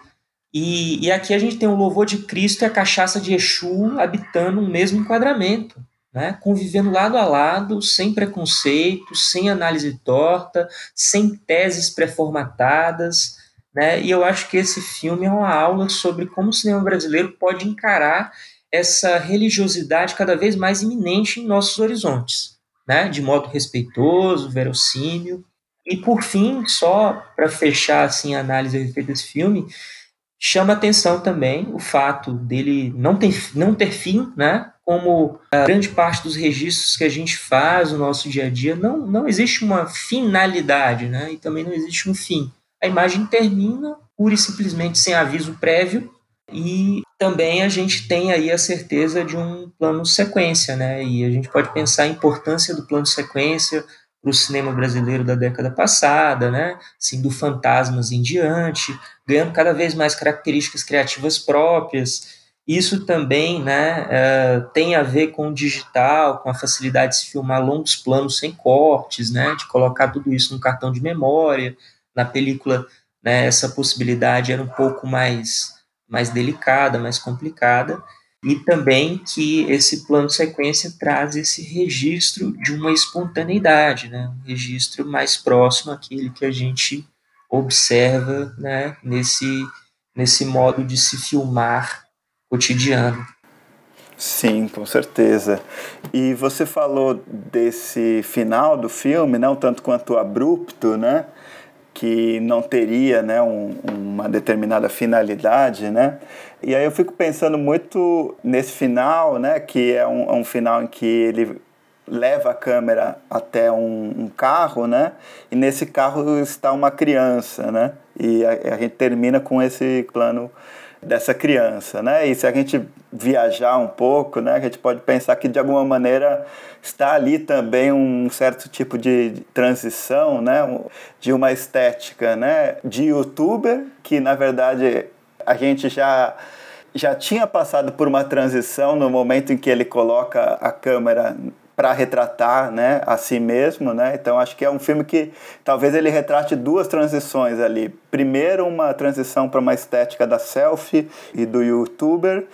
Speaker 2: e, e aqui a gente tem o louvor de Cristo e a cachaça de Exu habitando um mesmo enquadramento, né? convivendo lado a lado, sem preconceito, sem análise torta, sem teses pré-formatadas. Né? E eu acho que esse filme é uma aula sobre como o cinema brasileiro pode encarar essa religiosidade cada vez mais iminente em nossos horizontes, né? de modo respeitoso, verossímil. E por fim, só para fechar assim, a análise a respeito desse filme, Chama atenção também o fato dele não ter, não ter fim, né? Como a grande parte dos registros que a gente faz no nosso dia a dia, não, não existe uma finalidade, né? E também não existe um fim. A imagem termina pura e simplesmente sem aviso prévio e também a gente tem aí a certeza de um plano sequência, né? E a gente pode pensar a importância do plano sequência para o cinema brasileiro da década passada, né? Assim, do Fantasmas em diante, ganhando cada vez mais características criativas próprias. Isso também né, é, tem a ver com o digital, com a facilidade de se filmar longos planos sem cortes, né, de colocar tudo isso no cartão de memória. Na película, né, essa possibilidade era um pouco mais, mais delicada, mais complicada e também que esse plano sequência traz esse registro de uma espontaneidade, né? um registro mais próximo àquele que a gente observa né? nesse, nesse modo de se filmar cotidiano.
Speaker 1: Sim, com certeza. E você falou desse final do filme, não tanto quanto abrupto, né? Que não teria né, um, uma determinada finalidade, né? E aí eu fico pensando muito nesse final, né? Que é um, é um final em que ele leva a câmera até um, um, carro, né? E nesse carro está uma criança, né? E a, a gente termina com esse plano dessa criança, né? E se a gente viajar um pouco, né, a gente pode pensar que de alguma maneira está ali também um certo tipo de transição, né, de uma estética, né, de youtuber que na verdade a gente já já tinha passado por uma transição no momento em que ele coloca a câmera para retratar né, a si mesmo, né? Então acho que é um filme que talvez ele retrate duas transições ali. Primeiro uma transição para uma estética da selfie e do youtuber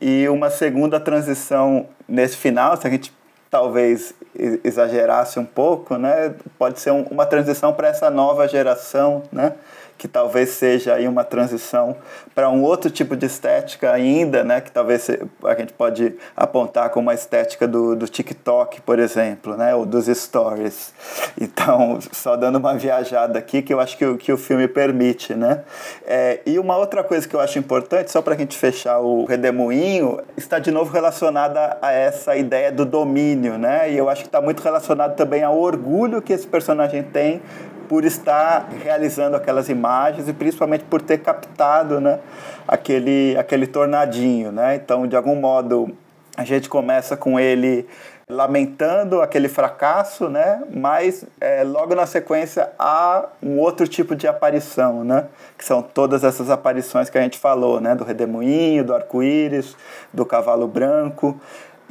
Speaker 1: e uma segunda transição nesse final, se a gente talvez exagerasse um pouco, né? Pode ser um, uma transição para essa nova geração, né? Que talvez seja aí uma transição para um outro tipo de estética ainda, né, que talvez a gente pode apontar como a estética do, do TikTok, por exemplo, né, ou dos stories. Então, só dando uma viajada aqui que eu acho que, o, que o filme permite, né. É, e uma outra coisa que eu acho importante, só para a gente fechar o redemoinho, está de novo relacionada a essa ideia do domínio, né, e eu acho que está muito relacionado também ao orgulho que esse personagem tem por estar realizando aquelas imagens e principalmente por ter captado né, aquele, aquele tornadinho. Né? Então, de algum modo, a gente começa com ele lamentando aquele fracasso, né? Mas é, logo na sequência há um outro tipo de aparição, né? Que são todas essas aparições que a gente falou, né? Do redemoinho, do arco-íris, do cavalo branco.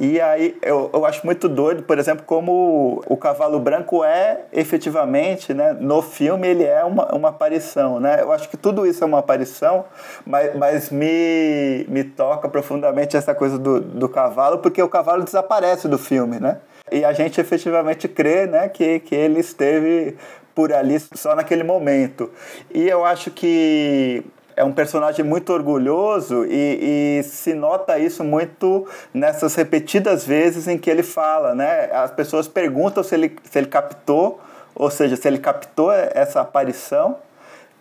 Speaker 1: E aí eu, eu acho muito doido, por exemplo, como o cavalo branco é efetivamente, né, no filme ele é uma, uma aparição, né? Eu acho que tudo isso é uma aparição, mas, mas me, me toca profundamente essa coisa do, do cavalo, porque o cavalo desaparece do filme, né? E a gente efetivamente crê, né, que, que ele esteve por ali só naquele momento. E eu acho que é um personagem muito orgulhoso e, e, se nota isso muito nessas repetidas vezes em que ele fala, né? As pessoas perguntam se ele, se ele captou, ou seja, se ele captou essa aparição,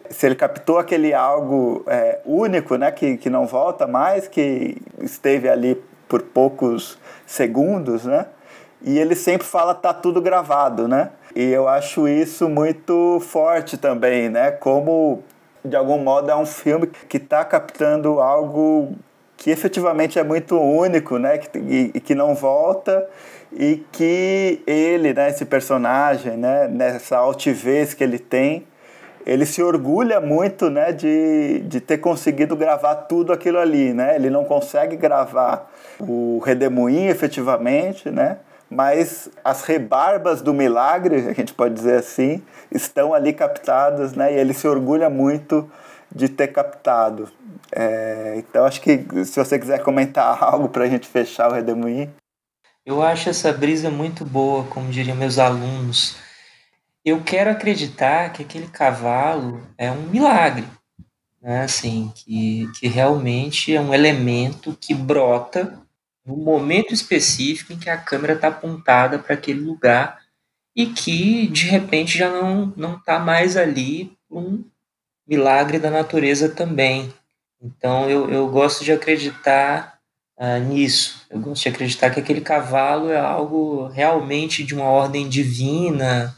Speaker 1: se ele captou aquele algo é, único, né? Que, que não volta mais, que esteve ali por poucos segundos, né? E ele sempre fala tá tudo gravado, né? E eu acho isso muito forte também, né? Como de algum modo, é um filme que está captando algo que efetivamente é muito único, né? Que, e, e, que não volta e que ele, né, esse personagem, né, nessa altivez que ele tem, ele se orgulha muito, né, de, de ter conseguido gravar tudo aquilo ali, né? Ele não consegue gravar o redemoinho efetivamente, né? Mas as rebarbas do milagre, a gente pode dizer assim, estão ali captadas, né? E ele se orgulha muito de ter captado. É, então, acho que se você quiser comentar algo para a gente fechar o Redemoinho.
Speaker 2: Eu acho essa brisa muito boa, como diriam meus alunos. Eu quero acreditar que aquele cavalo é um milagre, né? assim, que, que realmente é um elemento que brota no momento específico em que a câmera está apontada para aquele lugar e que de repente já não não está mais ali um milagre da natureza também. Então eu, eu gosto de acreditar uh, nisso. Eu gosto de acreditar que aquele cavalo é algo realmente de uma ordem divina,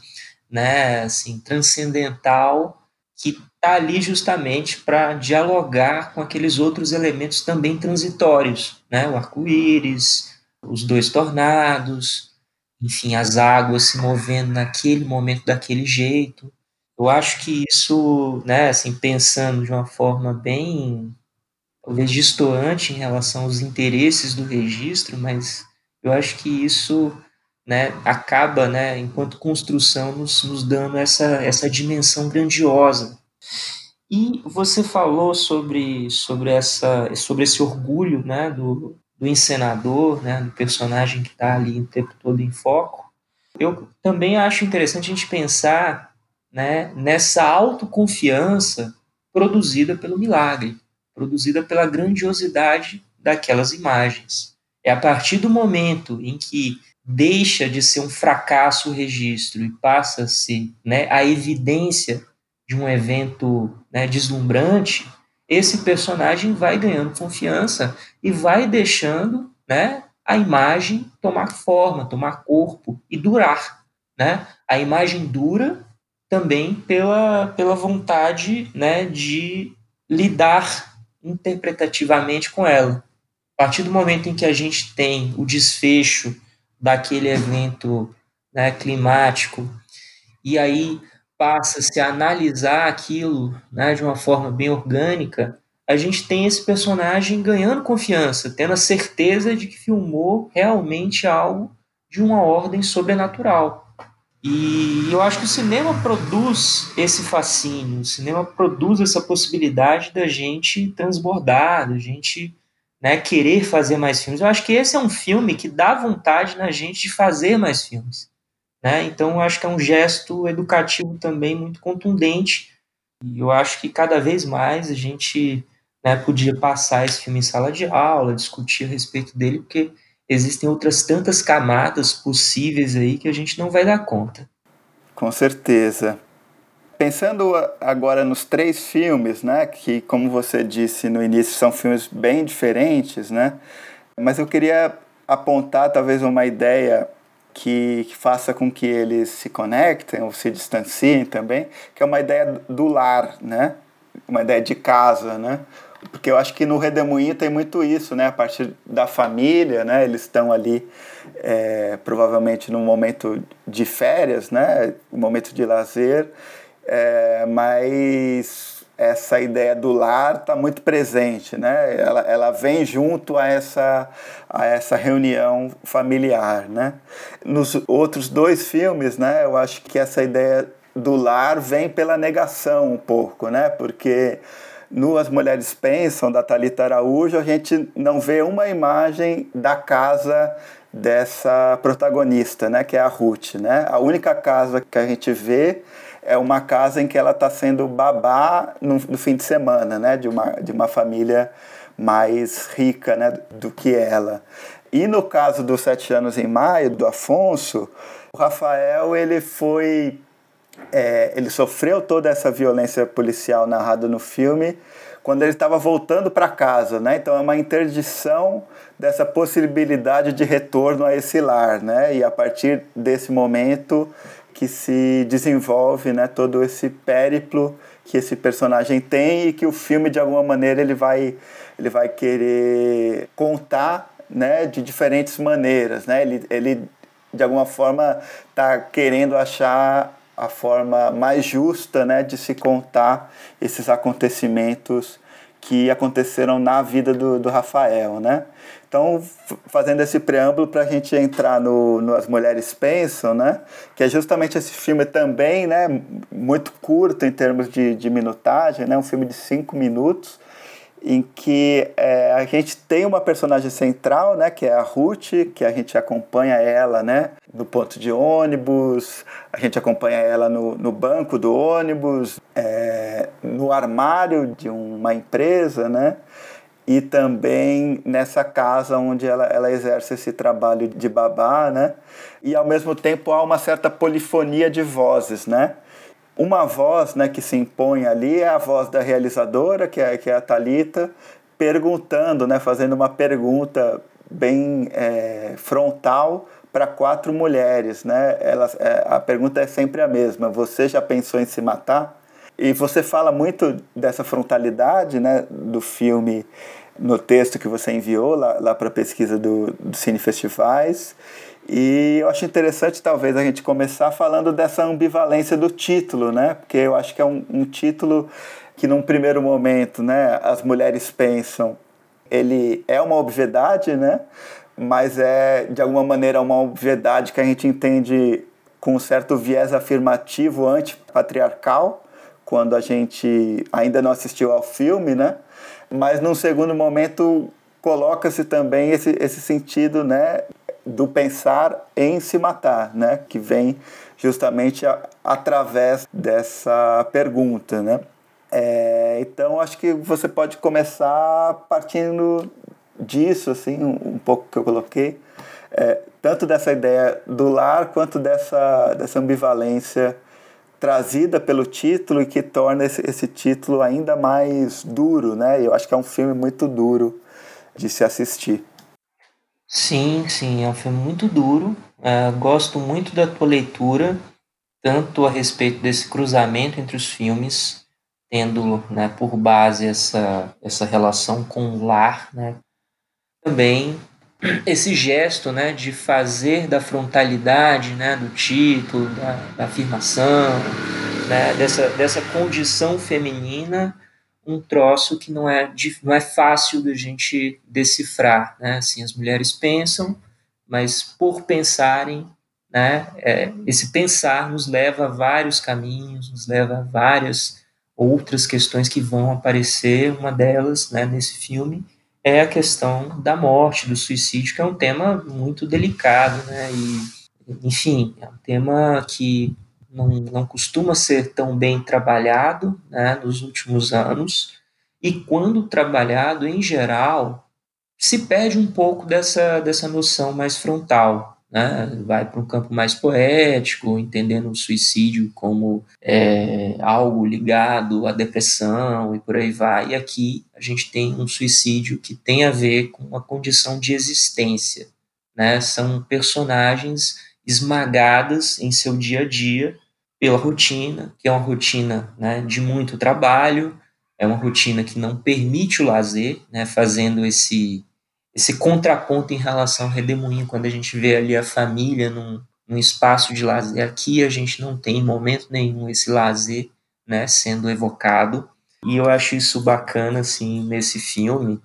Speaker 2: né, assim, transcendental, que está ali justamente para dialogar com aqueles outros elementos também transitórios, né, o arco-íris, os dois tornados, enfim, as águas se movendo naquele momento daquele jeito. Eu acho que isso, né, assim, pensando de uma forma bem, talvez distoante em relação aos interesses do registro, mas eu acho que isso, né, acaba, né, enquanto construção, nos, nos dando essa, essa dimensão grandiosa. E você falou sobre, sobre, essa, sobre esse orgulho, né, do, do encenador, né, do personagem que está ali o tempo todo em foco. Eu também acho interessante a gente pensar né, nessa autoconfiança produzida pelo milagre, produzida pela grandiosidade daquelas imagens. É a partir do momento em que deixa de ser um fracasso o registro e passa a ser né, a evidência de um evento né, deslumbrante, esse personagem vai ganhando confiança e vai deixando né, a imagem tomar forma, tomar corpo e durar. Né? A imagem dura também pela, pela vontade né, de lidar interpretativamente com ela. A partir do momento em que a gente tem o desfecho daquele evento né, climático, e aí passa-se a analisar aquilo né, de uma forma bem orgânica, a gente tem esse personagem ganhando confiança, tendo a certeza de que filmou realmente algo de uma ordem sobrenatural. E eu acho que o cinema produz esse fascínio, o cinema produz essa possibilidade da gente transbordar, da gente né, querer fazer mais filmes. Eu acho que esse é um filme que dá vontade na gente de fazer mais filmes. Né? Então, eu acho que é um gesto educativo também muito contundente. E eu acho que cada vez mais a gente né, podia passar esse filme em sala de aula, discutir a respeito dele, porque existem outras tantas camadas possíveis aí que a gente não vai dar conta.
Speaker 1: Com certeza. Pensando agora nos três filmes, né, que como você disse no início são filmes bem diferentes, né? Mas eu queria apontar talvez uma ideia que, que, faça com que eles se conectem ou se distanciem também, que é uma ideia do lar, né? Uma ideia de casa, né? porque eu acho que no Redemoinho tem muito isso, né? A partir da família, né? Eles estão ali é, provavelmente num momento de férias, né? Um momento de lazer, é, mas essa ideia do lar está muito presente, né? Ela, ela vem junto a essa, a essa reunião familiar, né? Nos outros dois filmes, né? Eu acho que essa ideia do lar vem pela negação um pouco, né? Porque no As Mulheres Pensam, da Thalita Araújo, a gente não vê uma imagem da casa dessa protagonista, né, que é a Ruth. Né? A única casa que a gente vê é uma casa em que ela está sendo babá no, no, fim de semana, né, de uma, de uma família mais rica né, do que ela. E no caso dos Sete Anos em Maio, do Afonso, o Rafael ele foi é, ele sofreu toda essa violência policial narrada no filme quando ele estava voltando para casa, né? Então é uma interdição dessa possibilidade de retorno a esse lar, né? E a partir desse momento que se desenvolve, né, todo esse périplo que esse personagem tem e que o filme de alguma maneira ele vai ele vai querer contar, né, de diferentes maneiras, né? Ele ele de alguma forma está querendo achar a forma mais justa né, de se contar esses acontecimentos que aconteceram na vida do, do Rafael, né? Então, fazendo esse preâmbulo para a gente entrar no, no As Mulheres Pensam, né? Que é justamente esse filme também, né? Muito curto em termos de, de minutagem, né? Um filme de cinco minutos, em que é, a gente tem uma personagem central, né, que é a Ruth, que a gente acompanha ela, né, no ponto de ônibus, a gente acompanha ela no, no banco do ônibus, é, no armário de uma empresa, né, e também nessa casa onde ela, ela exerce esse trabalho de babá, né, e ao mesmo tempo há uma certa polifonia de vozes, né, uma voz né, que se impõe ali é a voz da realizadora, que é, que é a Talita, perguntando, né, fazendo uma pergunta bem é, frontal para quatro mulheres. Né? Elas, é, a pergunta é sempre a mesma: Você já pensou em se matar? E você fala muito dessa frontalidade né, do filme no texto que você enviou lá, lá para a pesquisa do, do Cine Festivais. E eu acho interessante, talvez, a gente começar falando dessa ambivalência do título, né? Porque eu acho que é um, um título que, num primeiro momento, né, as mulheres pensam, ele é uma obviedade, né? Mas é, de alguma maneira, uma obviedade que a gente entende com um certo viés afirmativo antipatriarcal, quando a gente ainda não assistiu ao filme, né? Mas, num segundo momento, coloca-se também esse, esse sentido né, do pensar em se matar, né? Que vem justamente a, através dessa pergunta, né? É, então acho que você pode começar partindo disso, assim, um, um pouco que eu coloquei, é, tanto dessa ideia do lar quanto dessa, dessa ambivalência trazida pelo título e que torna esse, esse título ainda mais duro, né? Eu acho que é um filme muito duro de se assistir.
Speaker 2: Sim, sim, é um filme muito duro. Uh, gosto muito da tua leitura, tanto a respeito desse cruzamento entre os filmes, tendo né, por base essa, essa relação com o lar, né? também esse gesto né, de fazer da frontalidade né, do título, da, da afirmação, né, dessa, dessa condição feminina um troço que não é, não é fácil da gente decifrar. Né? Assim, as mulheres pensam, mas por pensarem, né? É, esse pensar nos leva a vários caminhos, nos leva a várias outras questões que vão aparecer. Uma delas, né, nesse filme, é a questão da morte, do suicídio, que é um tema muito delicado, né? E, enfim, é um tema que não, não costuma ser tão bem trabalhado né, nos últimos anos, e quando trabalhado, em geral, se perde um pouco dessa, dessa noção mais frontal, né? vai para um campo mais poético, entendendo o suicídio como é, algo ligado à depressão e por aí vai. E aqui a gente tem um suicídio que tem a ver com uma condição de existência. Né? São personagens esmagadas em seu dia a dia pela rotina, que é uma rotina né, de muito trabalho, é uma rotina que não permite o lazer, né, fazendo esse, esse contraponto em relação ao redemoinho, quando a gente vê ali a família num, num espaço de lazer. Aqui a gente não tem em momento nenhum esse lazer né, sendo evocado, e eu acho isso bacana assim, nesse filme.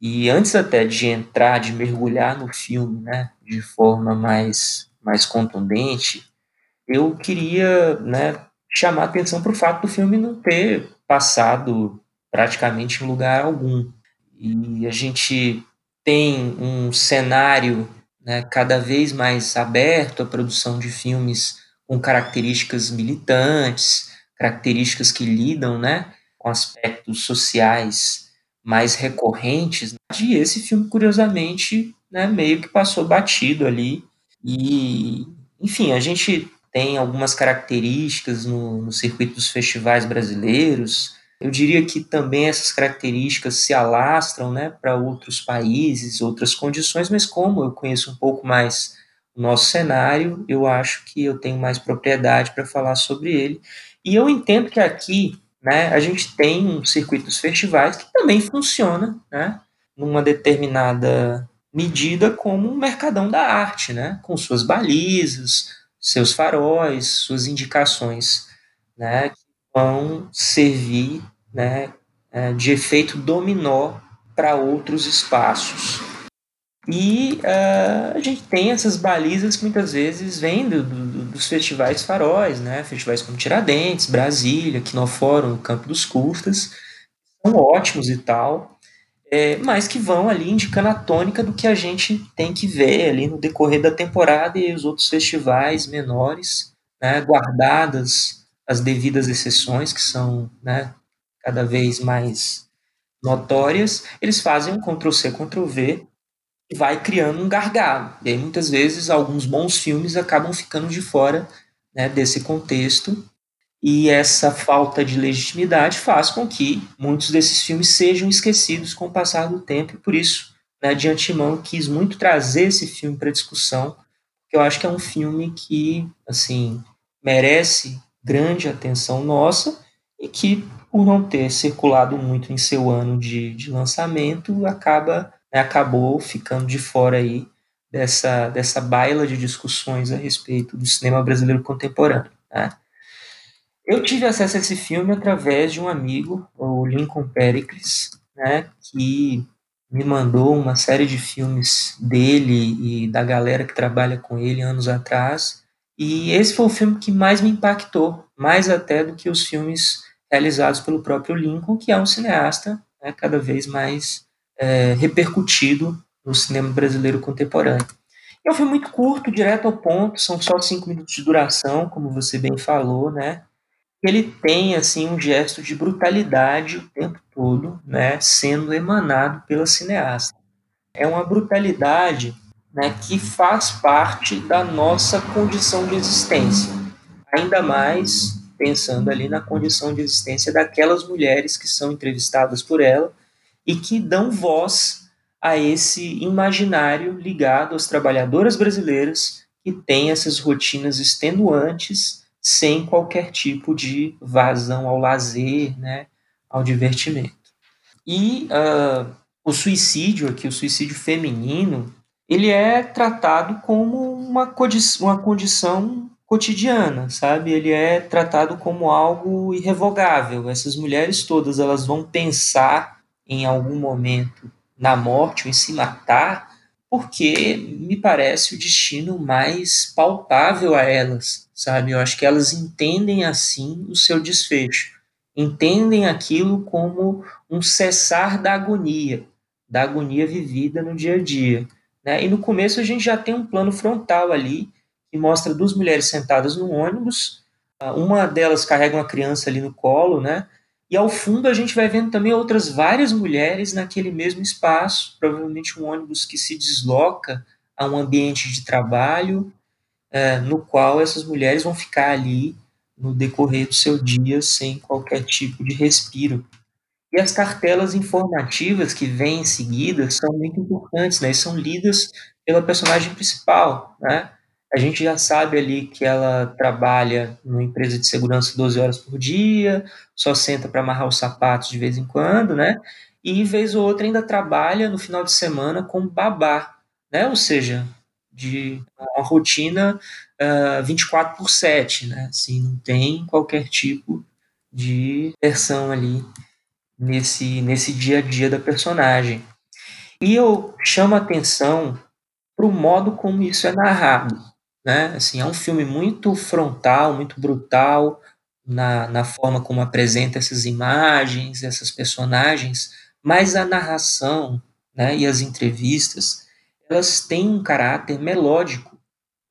Speaker 2: E antes até de entrar, de mergulhar no filme né, de forma mais, mais contundente, eu queria né, chamar atenção para o fato do filme não ter passado praticamente em lugar algum. E a gente tem um cenário né, cada vez mais aberto à produção de filmes com características militantes, características que lidam né, com aspectos sociais mais recorrentes. E esse filme, curiosamente, né, meio que passou batido ali. E, enfim, a gente tem algumas características no, no circuito dos festivais brasileiros. Eu diria que também essas características se alastram né, para outros países, outras condições, mas como eu conheço um pouco mais o nosso cenário, eu acho que eu tenho mais propriedade para falar sobre ele. E eu entendo que aqui né, a gente tem um circuito dos festivais que também funciona né, numa determinada medida como um mercadão da arte, né, com suas balizas, seus faróis, suas indicações, né, vão servir, né, é, de efeito dominó para outros espaços. E uh, a gente tem essas balizas que muitas vezes vêm do, do, dos festivais faróis, né? Festivais como Tiradentes, Brasília, Quinofórum, Campo dos Curtas, são ótimos e tal, é, mas que vão ali indicando a tônica do que a gente tem que ver ali no decorrer da temporada e os outros festivais menores, né, guardadas as devidas exceções, que são né, cada vez mais notórias, eles fazem um Ctrl-C, Ctrl-V e vai criando um gargalo. E aí, muitas vezes, alguns bons filmes acabam ficando de fora né, desse contexto e essa falta de legitimidade faz com que muitos desses filmes sejam esquecidos com o passar do tempo, e por isso, né, de antemão, quis muito trazer esse filme para discussão, porque eu acho que é um filme que, assim, merece grande atenção nossa e que, por não ter circulado muito em seu ano de, de lançamento, acaba né, acabou ficando de fora aí dessa, dessa baila de discussões a respeito do cinema brasileiro contemporâneo. Né? Eu tive acesso a esse filme através de um amigo, o Lincoln Pericles, né, que me mandou uma série de filmes dele e da galera que trabalha com ele anos atrás. E esse foi o filme que mais me impactou, mais até do que os filmes realizados pelo próprio Lincoln, que é um cineasta né, cada vez mais é, repercutido no cinema brasileiro contemporâneo. É um filme muito curto, direto ao ponto, são só cinco minutos de duração, como você bem falou, né? ele tem assim um gesto de brutalidade o tempo todo, né, sendo emanado pela cineasta. É uma brutalidade, né, que faz parte da nossa condição de existência. Ainda mais pensando ali na condição de existência daquelas mulheres que são entrevistadas por ela e que dão voz a esse imaginário ligado às trabalhadoras brasileiras que têm essas rotinas extenuantes sem qualquer tipo de vazão ao lazer, né, ao divertimento. E uh, o suicídio aqui, o suicídio feminino, ele é tratado como uma, condição, uma condição cotidiana, sabe? Ele é tratado como algo irrevogável. Essas mulheres todas, elas vão pensar em algum momento na morte ou em se matar porque me parece o destino mais palpável a elas, sabe? Eu acho que elas entendem assim o seu desfecho, entendem aquilo como um cessar da agonia, da agonia vivida no dia a dia. Né? E no começo a gente já tem um plano frontal ali que mostra duas mulheres sentadas no ônibus, uma delas carrega uma criança ali no colo, né? E ao fundo a gente vai vendo também outras várias mulheres naquele mesmo espaço, provavelmente um ônibus que se desloca a um ambiente de trabalho, é, no qual essas mulheres vão ficar ali no decorrer do seu dia sem qualquer tipo de respiro. E as cartelas informativas que vêm em seguida são muito importantes, né? E são lidas pela personagem principal, né? A gente já sabe ali que ela trabalha numa empresa de segurança 12 horas por dia, só senta para amarrar os sapatos de vez em quando, né? E vez ou outra ainda trabalha no final de semana como babá, né? Ou seja, de uma rotina uh, ah, 24 por 7, né? Assim, não tem qualquer tipo de versão ali nesse, nesse dia a dia da personagem. E eu chamo a atenção para o modo como isso é narrado né? Assim, é um filme muito frontal, muito brutal na, na forma como apresenta essas imagens, essas personagens, mas a narração, né, e as entrevistas, elas têm um caráter melódico,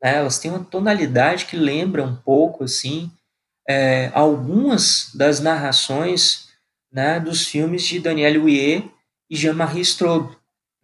Speaker 2: né? Elas têm uma tonalidade que lembra um pouco assim é, algumas das narrações né, dos filmes de Daniel Huyer e Jean-Marie Straub,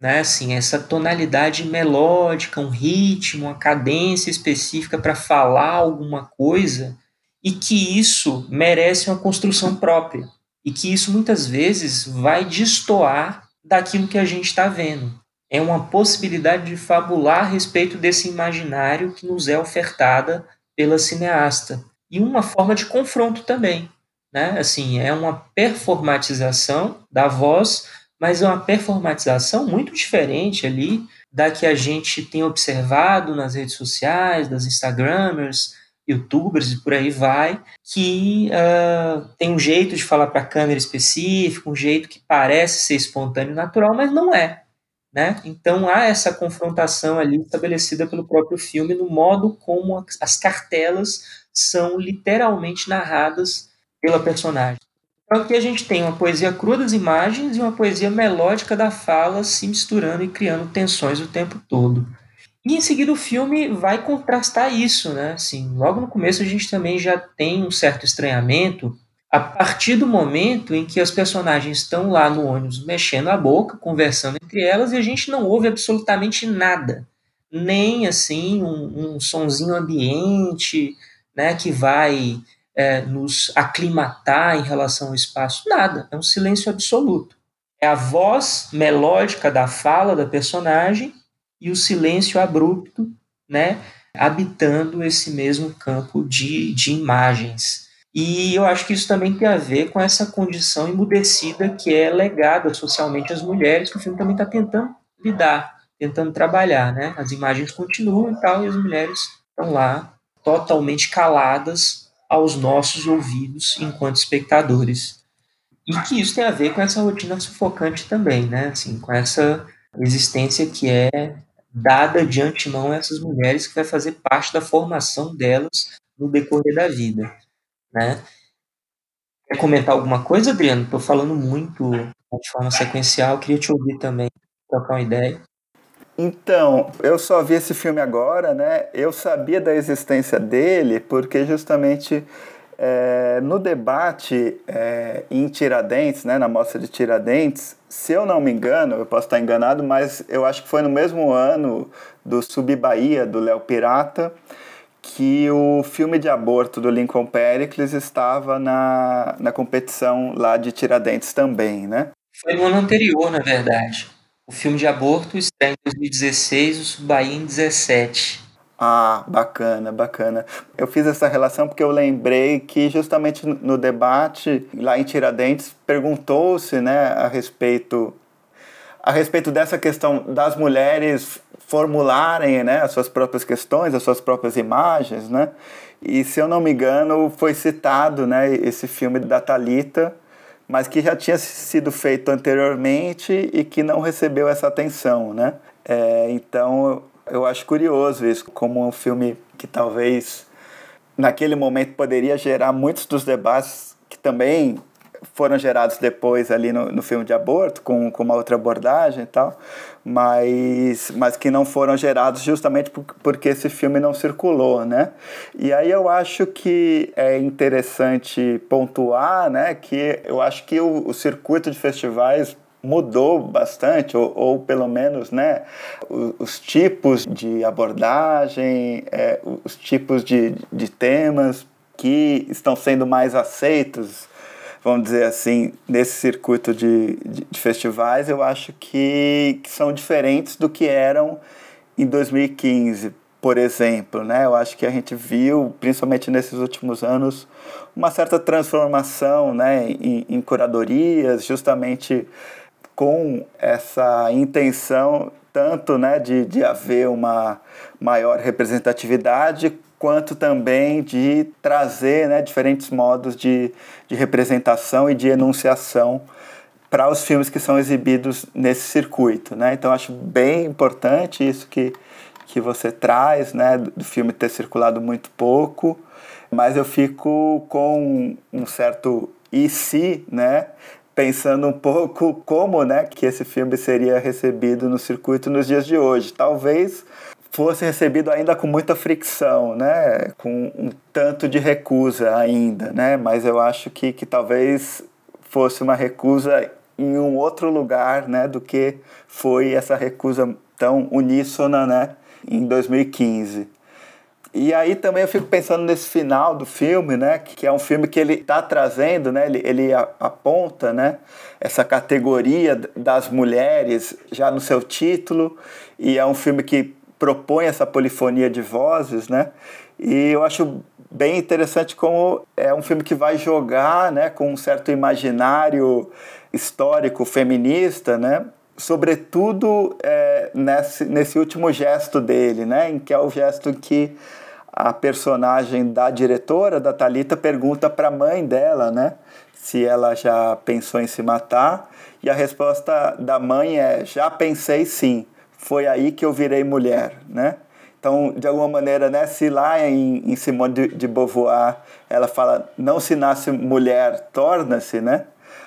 Speaker 2: né? Assim, essa tonalidade melódica, um ritmo, uma cadência específica para falar alguma coisa e que isso merece uma construção própria e que isso muitas vezes vai destoar daquilo que a gente está vendo. É uma possibilidade de fabular a respeito desse imaginário que nos é ofertada pela cineasta e uma forma de confronto também, né? Assim, é uma performatização da voz mas é uma performatização muito diferente ali da que a gente tem observado nas redes sociais, das Instagramers, YouTubers e por aí vai, que uh, tem um jeito de falar para câmera específico, um jeito que parece ser espontâneo e natural, mas não é. Né? Então há essa confrontação ali estabelecida pelo próprio filme no modo como as cartelas são literalmente narradas pela personagem. Então aqui a gente tem uma poesia crua das imagens e uma poesia melódica da fala se misturando e criando tensões o tempo todo. E em seguida o filme vai contrastar isso, né? Assim, logo no começo a gente também já tem um certo estranhamento a partir do momento em que as personagens estão lá no ônibus mexendo a boca, conversando entre elas e a gente não ouve absolutamente nada, nem assim um, um sonzinho ambiente, né, que vai é, nos aclimatar em relação ao espaço, nada, é um silêncio absoluto. É a voz melódica da fala da personagem e o silêncio abrupto, né, habitando esse mesmo campo de, de imagens. E eu acho que isso também tem a ver com essa condição emudecida que é legada socialmente às mulheres, que o filme também está tentando lidar, tentando trabalhar, né? As imagens continuam e tal, e as mulheres estão lá totalmente caladas aos nossos ouvidos enquanto espectadores. E que isso tem a ver com essa rotina sufocante também, né? Assim, com essa existência que é dada de antemão a essas mulheres que vai fazer parte da formação delas no decorrer da vida, né? Quer comentar alguma coisa, Adriano? Estou falando muito de forma sequencial, queria te ouvir também, trocar uma ideia.
Speaker 1: Então, eu só vi esse filme agora, né? Eu sabia da existência dele porque justamente é, no debate é, em Tiradentes, né, na mostra de Tiradentes, se eu não me engano, eu posso estar enganado, mas eu acho que foi no mesmo ano do Sub Bahia, do Léo Pirata, que o filme de aborto do Lincoln Pericles estava na, na competição lá de Tiradentes também, né?
Speaker 2: Foi no ano anterior, na verdade. O filme de aborto estreia em 2016, o Subaí em 17.
Speaker 1: Ah, bacana, bacana. Eu fiz essa relação porque eu lembrei que justamente no debate lá em Tiradentes perguntou-se, né, a respeito a respeito dessa questão das mulheres formularem, né, as suas próprias questões, as suas próprias imagens, né? E se eu não me engano, foi citado, né, esse filme da Talita mas que já tinha sido feito anteriormente e que não recebeu essa atenção, né? É, então eu acho curioso isso, como um filme que talvez naquele momento poderia gerar muitos dos debates que também foram gerados depois ali no, no filme de aborto, com, com uma outra abordagem e tal, mas, mas que não foram gerados justamente por, porque esse filme não circulou, né? E aí eu acho que é interessante pontuar, né, que eu acho que o, o circuito de festivais mudou bastante, ou, ou pelo menos né, os, os tipos de abordagem, é, os tipos de, de temas que estão sendo mais aceitos vamos dizer assim, nesse circuito de, de, de festivais, eu acho que, que, são diferentes do que eram em 2015, por exemplo. Né? Eu acho que a gente viu, principalmente nesses últimos anos, uma certa transformação né, em, em curadorias, justamente com essa intenção tanto né, de, de haver uma maior representatividade, quanto também de trazer né, diferentes modos de, de representação e de enunciação para os filmes que são exibidos nesse circuito. Né? Então, acho bem importante isso que, que você traz, né, do filme ter circulado muito pouco, mas eu fico com um certo e se, né, pensando um pouco como né, que esse filme seria recebido no circuito nos dias de hoje. Talvez fosse recebido ainda com muita fricção, né? com um tanto de recusa ainda, né? mas eu acho que, que talvez fosse uma recusa em um outro lugar né, do que foi essa recusa tão uníssona né, em 2015. E aí também eu fico pensando nesse final do filme, né, que é um filme que ele está trazendo, né, ele, ele aponta, né, essa categoria das mulheres já no seu título, e é um filme que propõe essa polifonia de vozes, né? E eu acho bem interessante como é um filme que vai jogar, né, com um certo imaginário histórico feminista, né? Sobretudo é, nesse, nesse último gesto dele, né? Em que é o gesto que a personagem da diretora, da Talita, pergunta para a mãe dela, né? Se ela já pensou em se matar. E a resposta da mãe é: já pensei sim foi aí que eu virei mulher, né? Então, de alguma maneira, né, se lá em, em Simone de, de Beauvoir ela fala não se nasce mulher, torna-se, né?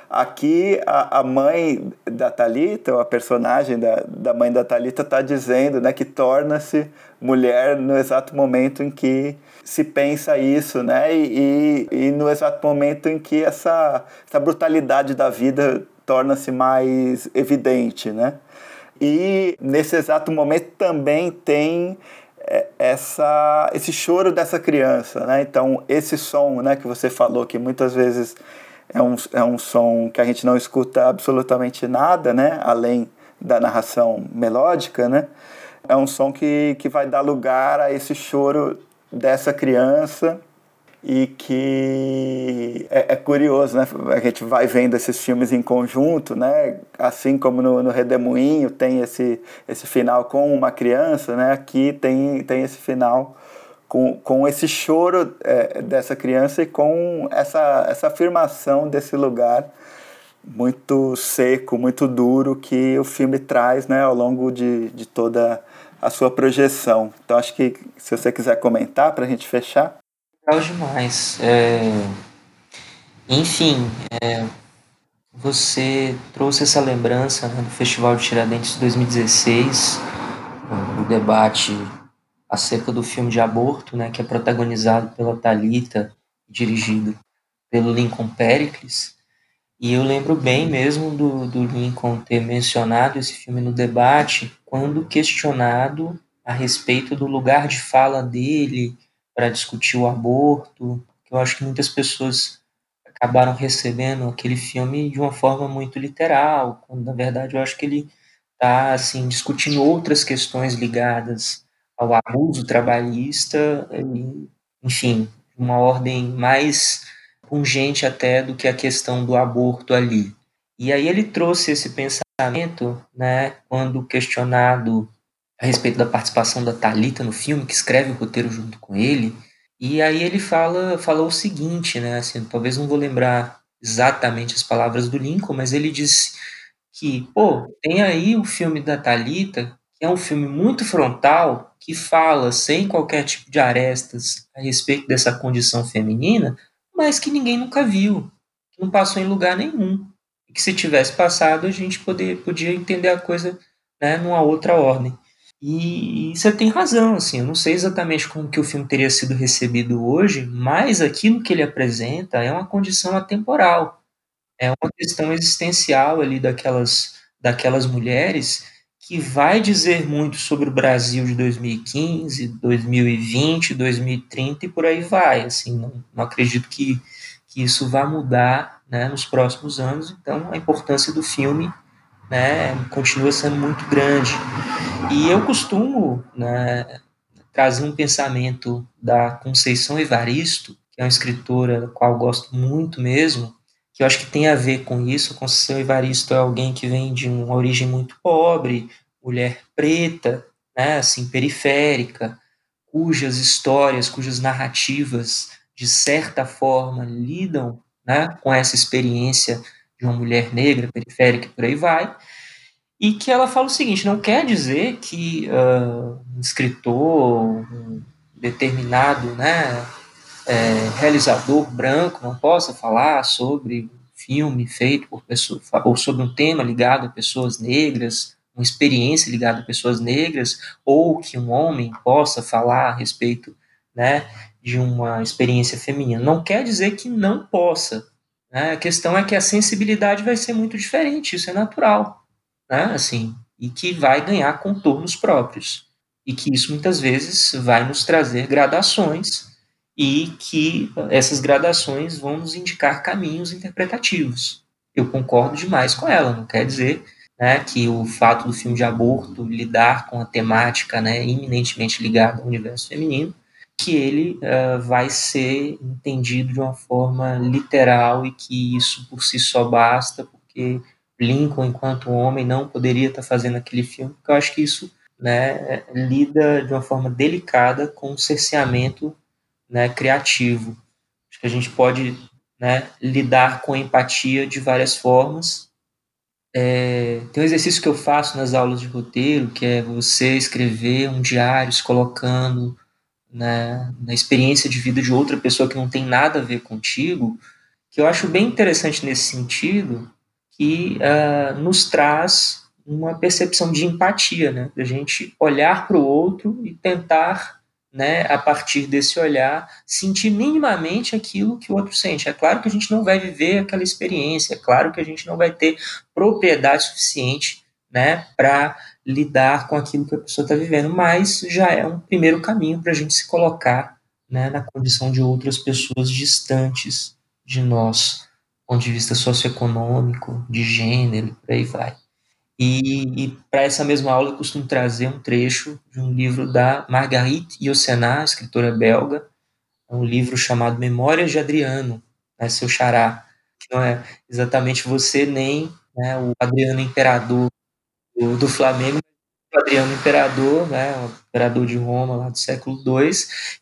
Speaker 1: Aqui a, a mãe da Talita, a personagem da, da mãe da Talita está dizendo, né, que torna-se mulher no exato momento em que se pensa isso, né? E, e, e no exato momento em que essa, essa brutalidade da vida torna-se mais evidente, né? E nesse exato momento também tem é, essa, esse choro dessa criança, né? Então, esse som né, que você falou, que muitas vezes é um, é um som que a gente não escuta absolutamente nada, né? Além da narração melódica, né? É um som que, que vai dar lugar a esse choro dessa criança e que é, é, curioso, né? A gente vai vendo esses filmes em conjunto, né? Assim como no, no Redemoinho tem esse, esse final com uma criança, né? Aqui tem, tem esse final com, com esse choro é, dessa criança e com essa, essa afirmação desse lugar muito seco, muito duro que o filme traz, né? Ao longo de, de toda a sua projeção. Então acho que se você quiser comentar para a gente fechar
Speaker 2: legal demais. É... Enfim, é... você trouxe essa lembrança né, do Festival de Tiradentes de 2016, o debate acerca do filme de aborto, né, que é protagonizado pela Talita, dirigido pelo Lincoln Pericles. E eu lembro bem mesmo do, do Lincoln ter mencionado esse filme no debate, quando questionado a respeito do lugar de fala dele para discutir o aborto. Eu acho que muitas pessoas acabaram recebendo aquele filme de uma forma muito literal, quando na verdade eu acho que ele está assim discutindo outras questões ligadas ao abuso trabalhista, e, enfim, uma ordem mais pungente até do que a questão do aborto ali. E aí ele trouxe esse pensamento, né, quando questionado a respeito da participação da Talita no filme, que escreve o roteiro junto com ele. E aí ele fala, falou o seguinte, né? Assim, talvez não vou lembrar exatamente as palavras do Lincoln, mas ele disse que, pô, tem aí o filme da Talita, que é um filme muito frontal, que fala sem qualquer tipo de arestas a respeito dessa condição feminina, mas que ninguém nunca viu, que não passou em lugar nenhum. E que se tivesse passado, a gente poder, podia entender a coisa né, numa outra ordem. E, você tem razão, assim, eu não sei exatamente como que o filme teria sido recebido hoje, mas aquilo que ele apresenta é uma condição atemporal, é uma questão existencial ali daquelas, daquelas mulheres que vai dizer muito sobre o Brasil de 2015, 2020, 2030 e por aí vai, assim, não, não acredito que, que isso vá mudar né, nos próximos anos, então a importância do filme né, continua sendo muito grande. E eu costumo né, trazer um pensamento da Conceição Evaristo, que é uma escritora da qual gosto muito mesmo, que eu acho que tem a ver com isso. Conceição Evaristo é alguém que vem de uma origem muito pobre, mulher preta, né, assim, periférica, cujas histórias, cujas narrativas, de certa forma, lidam né, com essa experiência de uma mulher negra, periférica e por aí vai, e que ela fala o seguinte: não quer dizer que uh, um escritor, um determinado né, é, realizador branco não possa falar sobre um filme feito por pessoas, ou sobre um tema ligado a pessoas negras, uma experiência ligada a pessoas negras, ou que um homem possa falar a respeito né, de uma experiência feminina. Não quer dizer que não possa. Né? A questão é que a sensibilidade vai ser muito diferente, isso é natural né, assim, e que vai ganhar contornos próprios. E que isso muitas vezes vai nos trazer gradações e que essas gradações vão nos indicar caminhos interpretativos. Eu concordo demais com ela, não quer dizer né, que o fato do filme de aborto lidar com a temática né, eminentemente ligada ao universo feminino, que ele uh, vai ser entendido de uma forma literal e que isso por si só basta, porque Lincoln, enquanto homem, não poderia estar fazendo aquele filme, porque eu acho que isso né, lida de uma forma delicada com o cerceamento né, criativo. Acho que a gente pode né, lidar com empatia de várias formas. É, tem um exercício que eu faço nas aulas de roteiro, que é você escrever um diário colocando né, na experiência de vida de outra pessoa que não tem nada a ver contigo, que eu acho bem interessante nesse sentido, que uh, nos traz uma percepção de empatia, né? Da gente olhar para o outro e tentar, né, a partir desse olhar, sentir minimamente aquilo que o outro sente. É claro que a gente não vai viver aquela experiência, é claro que a gente não vai ter propriedade suficiente, né, para lidar com aquilo que a pessoa está vivendo, mas já é um primeiro caminho para a gente se colocar, né, na condição de outras pessoas distantes de nós ponto de vista socioeconômico, de gênero, por aí vai. E, e para essa mesma aula eu costumo trazer um trecho de um livro da Marguerite Yourcenar, escritora belga, é um livro chamado Memórias de Adriano, né, seu xará, que não é exatamente você nem né, o Adriano Imperador do, do Flamengo, Adriano Imperador, né, imperador de Roma lá do século II,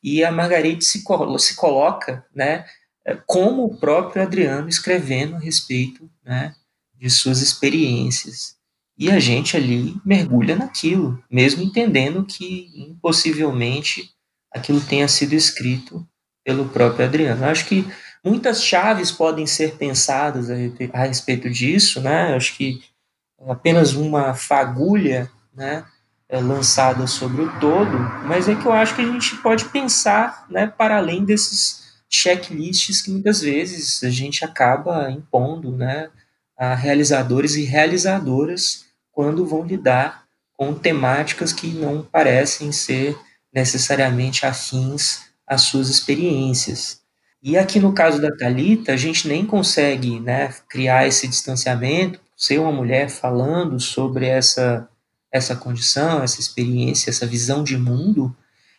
Speaker 2: e a Margarite se, se coloca né, é, como o próprio Adriano escrevendo a respeito né, de suas experiências. E a gente ali mergulha naquilo, mesmo entendendo que impossivelmente aquilo tenha sido escrito pelo próprio Adriano. Eu acho que muitas chaves podem ser pensadas a respeito disso, né? Eu acho que apenas uma fagulha, né, é lançada sobre o todo, mas é que eu acho que a gente pode pensar, né, para além desses checklists que muitas vezes a gente acaba impondo né, a realizadores e realizadoras quando vão lidar com temáticas que não parecem ser necessariamente afins às suas experiências. E aqui no caso da Talita, a gente nem consegue né, criar esse distanciamento, ser uma mulher falando sobre essa essa condição, essa experiência, essa visão de mundo,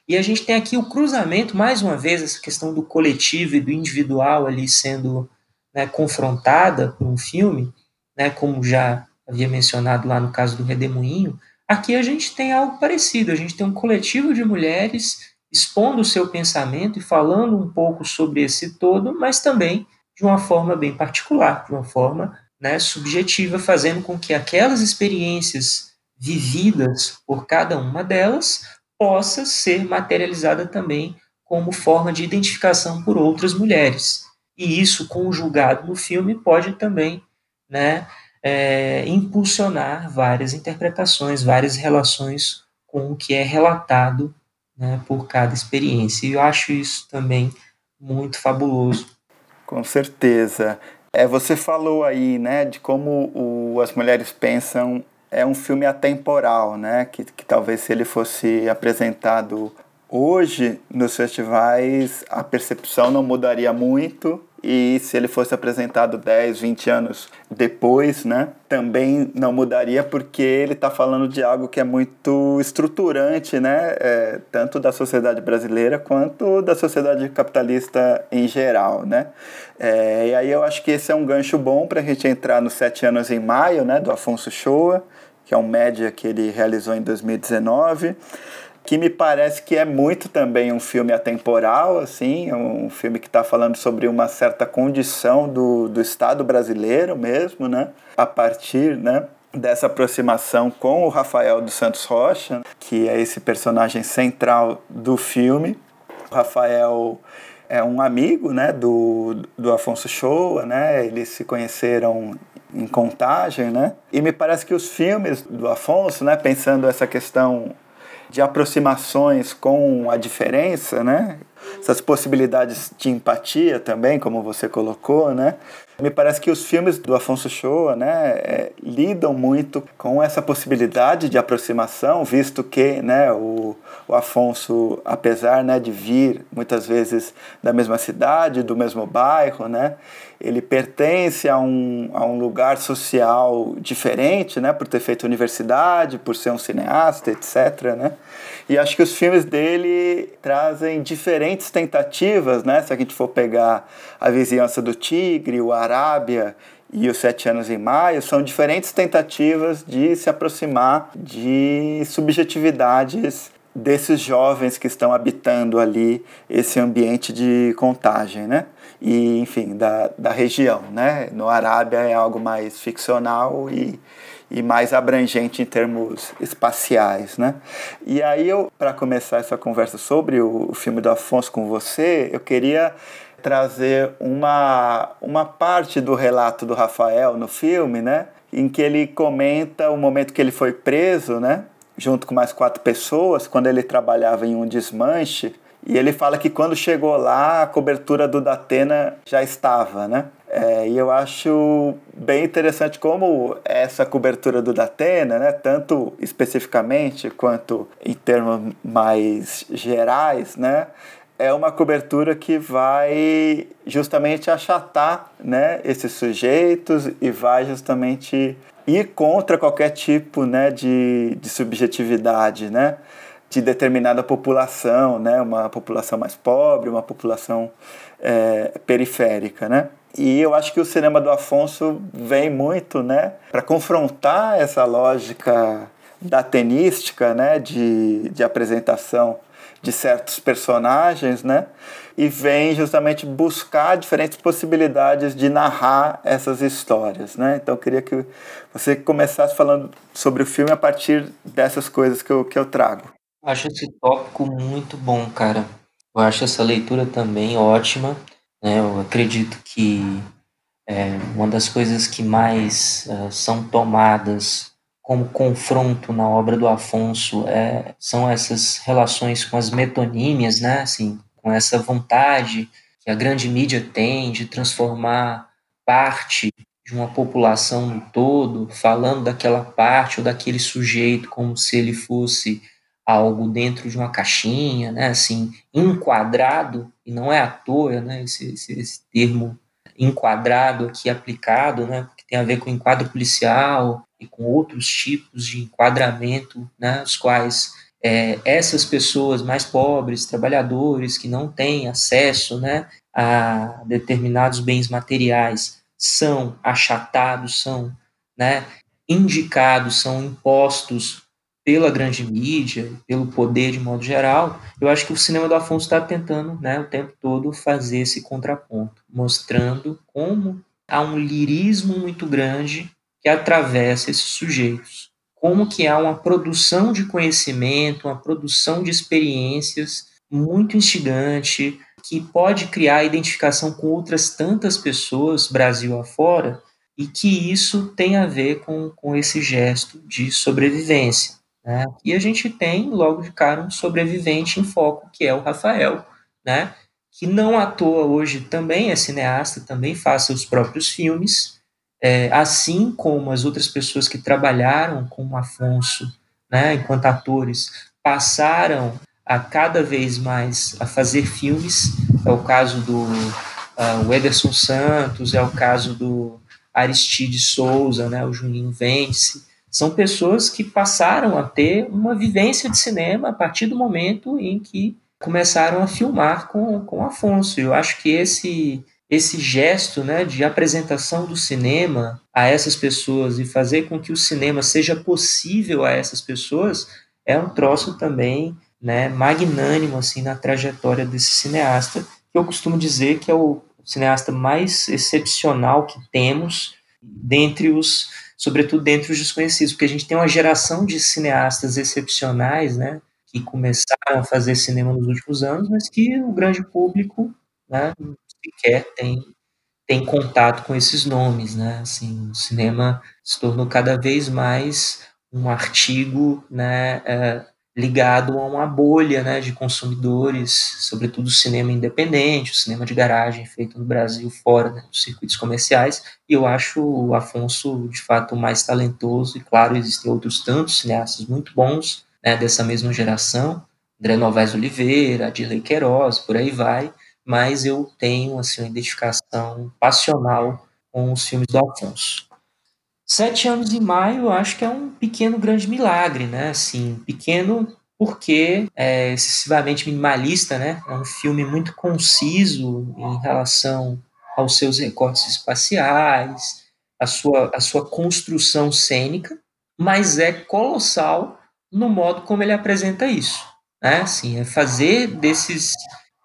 Speaker 2: e a gente tem aqui o cruzamento, mais uma vez, essa questão do coletivo e do individual ali sendo né, confrontada por um filme, né, como já havia mencionado lá no caso do Redemoinho. Aqui a gente tem algo parecido, a gente tem um coletivo de mulheres expondo o seu pensamento e falando um pouco sobre esse todo, mas também de uma forma bem particular, de uma forma né, subjetiva, fazendo com que aquelas experiências vividas por cada uma delas possa ser materializada também como forma de identificação por outras mulheres. E isso, conjugado no filme, pode também né, é, impulsionar várias interpretações, várias relações com o que é relatado né, por cada experiência. E eu acho isso também muito fabuloso.
Speaker 1: Com certeza. É, você falou aí, né, de como o, as mulheres pensam é um filme atemporal, né, que, que talvez se ele fosse apresentado hoje nos festivais a percepção não mudaria muito e se ele fosse apresentado 10, 20 anos depois, né, também não mudaria porque ele está falando de algo que é muito estruturante, né, é, tanto da sociedade brasileira quanto da sociedade capitalista em geral, né. É, e aí eu acho que esse é um gancho bom para a gente entrar nos Sete Anos em Maio, né, do Afonso Shoa, que é um média que ele realizou em 2019 que me parece que é muito também um filme atemporal, assim, é um filme que está falando sobre uma certa condição do, do Estado brasileiro mesmo, né? A partir, né? dessa aproximação com o Rafael dos Santos Rocha, que é esse personagem central do filme. O Rafael é um amigo, né, do, do Afonso Shoa, né? Eles se conheceram em Contagem, né? E me parece que os filmes do Afonso, né, pensando essa questão de aproximações com a diferença, né? Essas possibilidades de empatia também, como você colocou, né? Me parece que os filmes do Afonso Shoa, né, é, lidam muito com essa possibilidade de aproximação, visto que, né, o, o Afonso, apesar, né, de vir muitas vezes da mesma cidade, do mesmo bairro, né, ele pertence a um, a um lugar social diferente, né, por ter feito universidade, por ser um cineasta, etc, né, e acho que os filmes dele trazem diferentes tentativas, né, se a gente for pegar A Vizinhança do Tigre, o Arábia e os Sete Anos em Maio, são diferentes tentativas de se aproximar de subjetividades desses jovens que estão habitando ali esse ambiente de contagem, né? E, enfim, da, da região, né? No Arábia é algo mais ficcional e, e mais abrangente em termos espaciais, né? E aí eu, para começar essa conversa sobre o, o filme do Afonso com você, eu queria trazer uma, uma parte do relato do Rafael no filme, né? Em que ele comenta o momento que ele foi preso, né? Junto com mais quatro pessoas, quando ele trabalhava em um desmanche. E ele fala que quando chegou lá, a cobertura do Datena já estava, né? É, e eu acho bem interessante como essa cobertura do Datena, né, tanto especificamente quanto em termos mais gerais, né, é uma cobertura que vai justamente achatar né, esses sujeitos e vai justamente ir contra qualquer tipo né, de, de subjetividade né, de determinada população, né, uma população mais pobre, uma população é, periférica. Né? E eu acho que o cinema do Afonso vem muito né, para confrontar essa lógica da tenística, né, de, de apresentação de certos personagens, né? E vem justamente buscar diferentes possibilidades de narrar essas histórias, né? Então eu queria que você começasse falando sobre o filme a partir dessas coisas que eu, que eu trago.
Speaker 2: Acho esse tópico muito bom, cara. Eu acho essa leitura também ótima. Né? Eu acredito que é, uma das coisas que mais uh, são tomadas como confronto na obra do Afonso é, são essas relações com as metonímias, né? Assim, com essa vontade que a grande mídia tem de transformar parte de uma população no todo, falando daquela parte ou daquele sujeito como se ele fosse algo dentro de uma caixinha, né? Assim, enquadrado e não é à toa, né? Esse, esse, esse termo enquadrado aqui aplicado, né? Porque tem a ver com enquadro policial, e com outros tipos de enquadramento, né, os quais é, essas pessoas mais pobres, trabalhadores, que não têm acesso né, a determinados bens materiais, são achatados, são né, indicados, são impostos pela grande mídia, pelo poder de modo geral, eu acho que o cinema do Afonso está tentando, né, o tempo todo fazer esse contraponto, mostrando como há um lirismo muito grande que atravessa esses sujeitos, como que há uma produção de conhecimento, uma produção de experiências muito instigante, que pode criar identificação com outras tantas pessoas, Brasil afora, e que isso tem a ver com, com esse gesto de sobrevivência. Né? E a gente tem, logo de cara, um sobrevivente em foco, que é o Rafael, né? que não à toa hoje também é cineasta, também faz seus próprios filmes, é, assim como as outras pessoas que trabalharam com o Afonso, né, enquanto atores, passaram a cada vez mais a fazer filmes. É o caso do uh, Ederson Santos, é o caso do Aristide Souza, né, o Juninho Vence, são pessoas que passaram a ter uma vivência de cinema a partir do momento em que começaram a filmar com, com Afonso. Eu acho que esse esse gesto né, de apresentação do cinema a essas pessoas e fazer com que o cinema seja possível a essas pessoas é um troço também né, magnânimo assim na trajetória desse cineasta que eu costumo dizer que é o cineasta mais excepcional que temos dentre os sobretudo dentre os desconhecidos, porque a gente tem uma geração de cineastas excepcionais, né, que começaram a fazer cinema nos últimos anos, mas que o grande público, né, sequer tem tem contato com esses nomes, né? Assim, o cinema se tornou cada vez mais um artigo, né, é, ligado a uma bolha né, de consumidores, sobretudo o cinema independente, o cinema de garagem feito no Brasil, fora né, dos circuitos comerciais. E eu acho o Afonso, de fato, mais talentoso. E, claro, existem outros tantos cineastas muito bons né, dessa mesma geração, André Novaes Oliveira, Adirley Queiroz, por aí vai. Mas eu tenho assim, uma identificação passional com os filmes do Afonso. Sete anos em maio, acho que é um pequeno grande milagre, né? Assim, pequeno porque é excessivamente minimalista, né? É um filme muito conciso em relação aos seus recortes espaciais, a sua, a sua construção cênica, mas é colossal no modo como ele apresenta isso, né? Assim, é fazer desses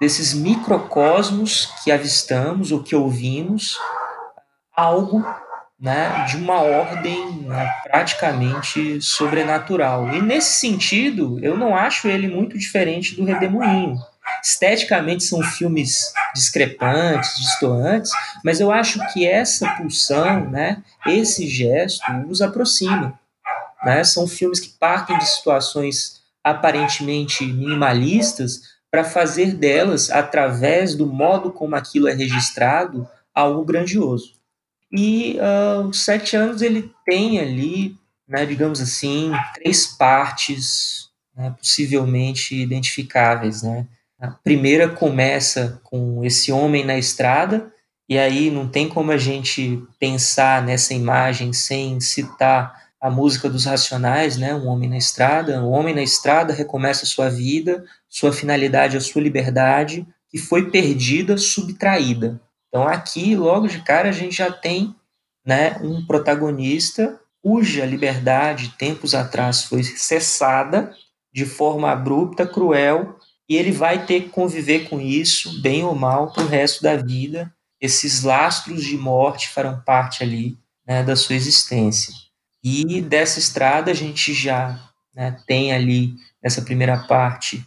Speaker 2: desses microcosmos que avistamos ou que ouvimos algo né, de uma ordem né, praticamente sobrenatural. E nesse sentido, eu não acho ele muito diferente do Redemoinho. Esteticamente são filmes discrepantes, distoantes, mas eu acho que essa pulsão, né, esse gesto, os aproxima. Né? São filmes que partem de situações aparentemente minimalistas para fazer delas, através do modo como aquilo é registrado, algo grandioso. E uh, os sete anos ele tem ali, né, digamos assim, três partes né, possivelmente identificáveis. Né? A primeira começa com esse homem na estrada, e aí não tem como a gente pensar nessa imagem sem citar a música dos Racionais, né? Um homem na estrada. O homem na estrada recomeça sua vida, sua finalidade, a sua liberdade, que foi perdida, subtraída. Então aqui, logo de cara, a gente já tem né, um protagonista cuja liberdade, tempos atrás, foi cessada de forma abrupta, cruel, e ele vai ter que conviver com isso, bem ou mal, para o resto da vida. Esses lastros de morte farão parte ali né, da sua existência. E dessa estrada a gente já né, tem ali, nessa primeira parte,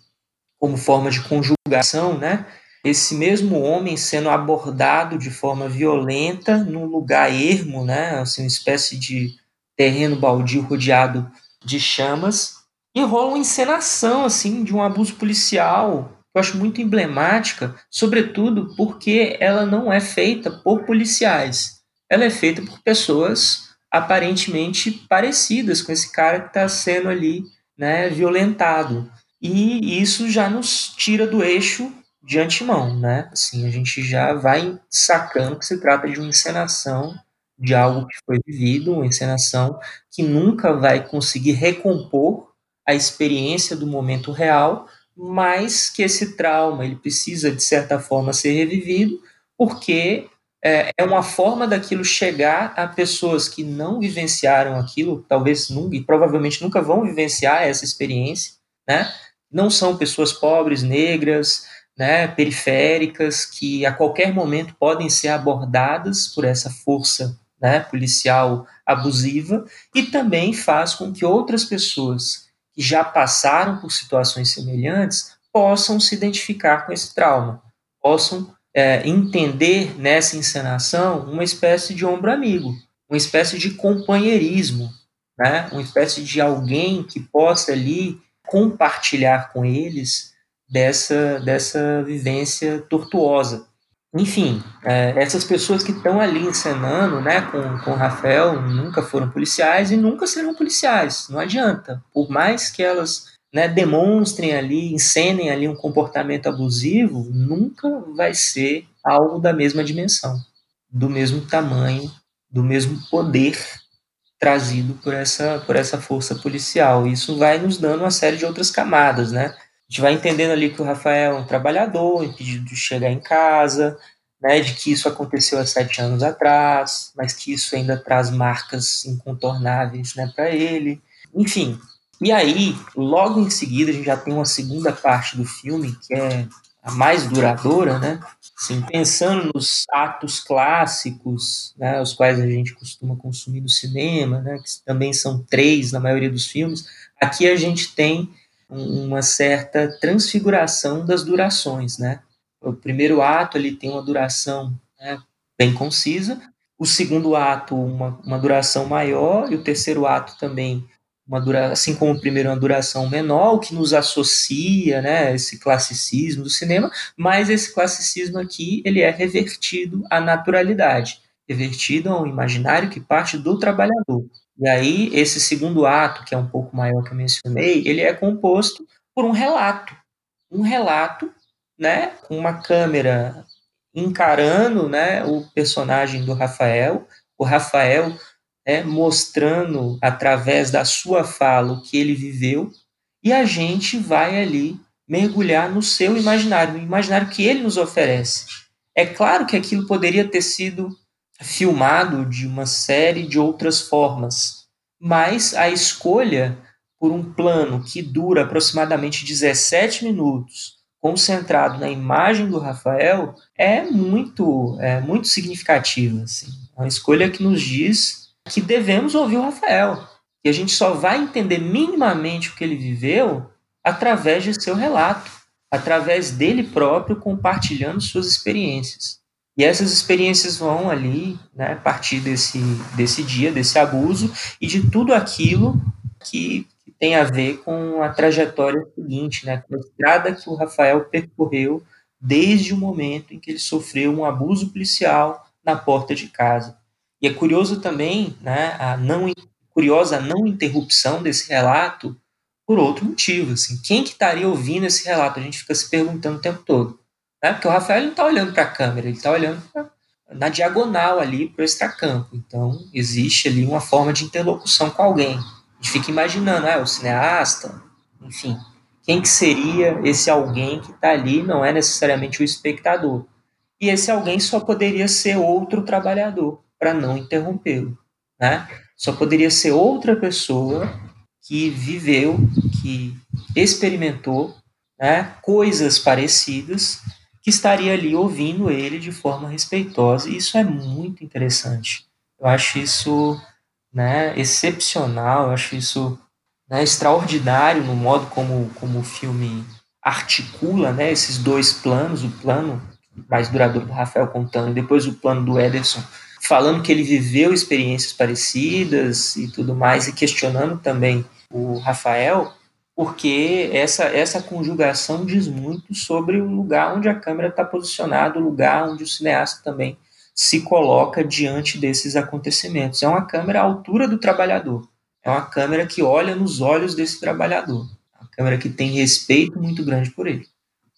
Speaker 2: como forma de conjugação, né, esse mesmo homem sendo abordado de forma violenta num lugar ermo, né, assim, uma espécie de terreno baldio rodeado de chamas, e rola uma encenação assim de um abuso policial eu acho muito emblemática, sobretudo porque ela não é feita por policiais, ela é feita por pessoas aparentemente parecidas com esse cara que está sendo ali né, violentado. E isso já nos tira do eixo de antemão, né? Assim, a gente já vai sacando que se trata de uma encenação de algo que foi vivido, uma encenação que nunca vai conseguir recompor a experiência do momento real, mas que esse trauma ele precisa de certa forma ser revivido, porque é, é uma forma daquilo chegar a pessoas que não vivenciaram aquilo, talvez nunca, e provavelmente nunca vão vivenciar essa experiência, né? Não são pessoas pobres, negras, né, periféricas, que a qualquer momento podem ser abordadas por essa força né, policial abusiva, e também faz com que outras pessoas que já passaram por situações semelhantes possam se identificar com esse trauma, possam é, entender nessa encenação uma espécie de ombro amigo, uma espécie de companheirismo, né? uma espécie de alguém que possa ali compartilhar com eles dessa, dessa vivência tortuosa. Enfim, é, essas pessoas que estão ali encenando né, com, com o Rafael nunca foram policiais e nunca serão policiais, não adianta. Por mais que elas né, demonstrem ali, encenem ali um comportamento abusivo, nunca vai ser algo da mesma dimensão, do mesmo tamanho, do mesmo poder trazido por essa, por essa força policial. Isso vai nos dando uma série de outras camadas, né? A gente vai entendendo ali que o Rafael é um trabalhador, impedido de chegar em casa, né, de que isso aconteceu há sete anos atrás, mas que isso ainda traz marcas incontornáveis né, para ele. Enfim, e aí, logo em seguida, a gente já tem uma segunda parte do filme, que é a mais duradoura, né? Assim, pensando nos atos clássicos, né, os quais a gente costuma consumir no cinema, né, que também são três na maioria dos filmes, aqui a gente tem uma certa transfiguração das durações, né? O primeiro ato ele tem uma duração né, bem concisa, o segundo ato uma, uma duração maior e o terceiro ato também uma dura, assim como o primeiro uma duração menor, o que nos associa, né, esse classicismo do cinema, mas esse classicismo aqui, ele é revertido à naturalidade, revertido a um imaginário que parte do trabalhador. E aí, esse segundo ato, que é um pouco maior que eu mencionei, ele é composto por um relato, um relato, né, com uma câmera encarando, né, o personagem do Rafael, o Rafael né, mostrando através da sua fala o que ele viveu, e a gente vai ali mergulhar no seu imaginário, no imaginário que ele nos oferece. É claro que aquilo poderia ter sido filmado de uma série de outras formas, mas a escolha por um plano que dura aproximadamente 17 minutos, concentrado na imagem do Rafael, é muito, é muito significativa. Assim. É uma escolha que nos diz que devemos ouvir o Rafael. E a gente só vai entender minimamente o que ele viveu através de seu relato, através dele próprio compartilhando suas experiências. E essas experiências vão ali, né, a partir desse, desse dia, desse abuso e de tudo aquilo que, que tem a ver com a trajetória seguinte, né, com a estrada que o Rafael percorreu desde o momento em que ele sofreu um abuso policial na porta de casa. E é curioso também né, a não curiosa a não interrupção desse relato por outro motivo. Assim, quem que estaria ouvindo esse relato? A gente fica se perguntando o tempo todo. Né? Porque o Rafael não está olhando para a câmera, ele está olhando pra, na diagonal ali para o extracampo. Então, existe ali uma forma de interlocução com alguém. A gente fica imaginando, ah, o cineasta, enfim, quem que seria esse alguém que está ali, não é necessariamente o espectador. E esse alguém só poderia ser outro trabalhador para não interrompê-lo, né? Só poderia ser outra pessoa que viveu, que experimentou, né, coisas parecidas, que estaria ali ouvindo ele de forma respeitosa. E isso é muito interessante. Eu acho isso, né, excepcional. Eu acho isso né, extraordinário no modo como, como o filme articula, né, esses dois planos, o plano mais duradouro do Rafael contando e depois o plano do Ederson falando que ele viveu experiências parecidas e tudo mais, e questionando também o Rafael, porque essa, essa conjugação diz muito sobre o lugar onde a câmera está posicionada, o lugar onde o cineasta também se coloca diante desses acontecimentos. É uma câmera à altura do trabalhador, é uma câmera que olha nos olhos desse trabalhador, é uma câmera que tem respeito muito grande por ele.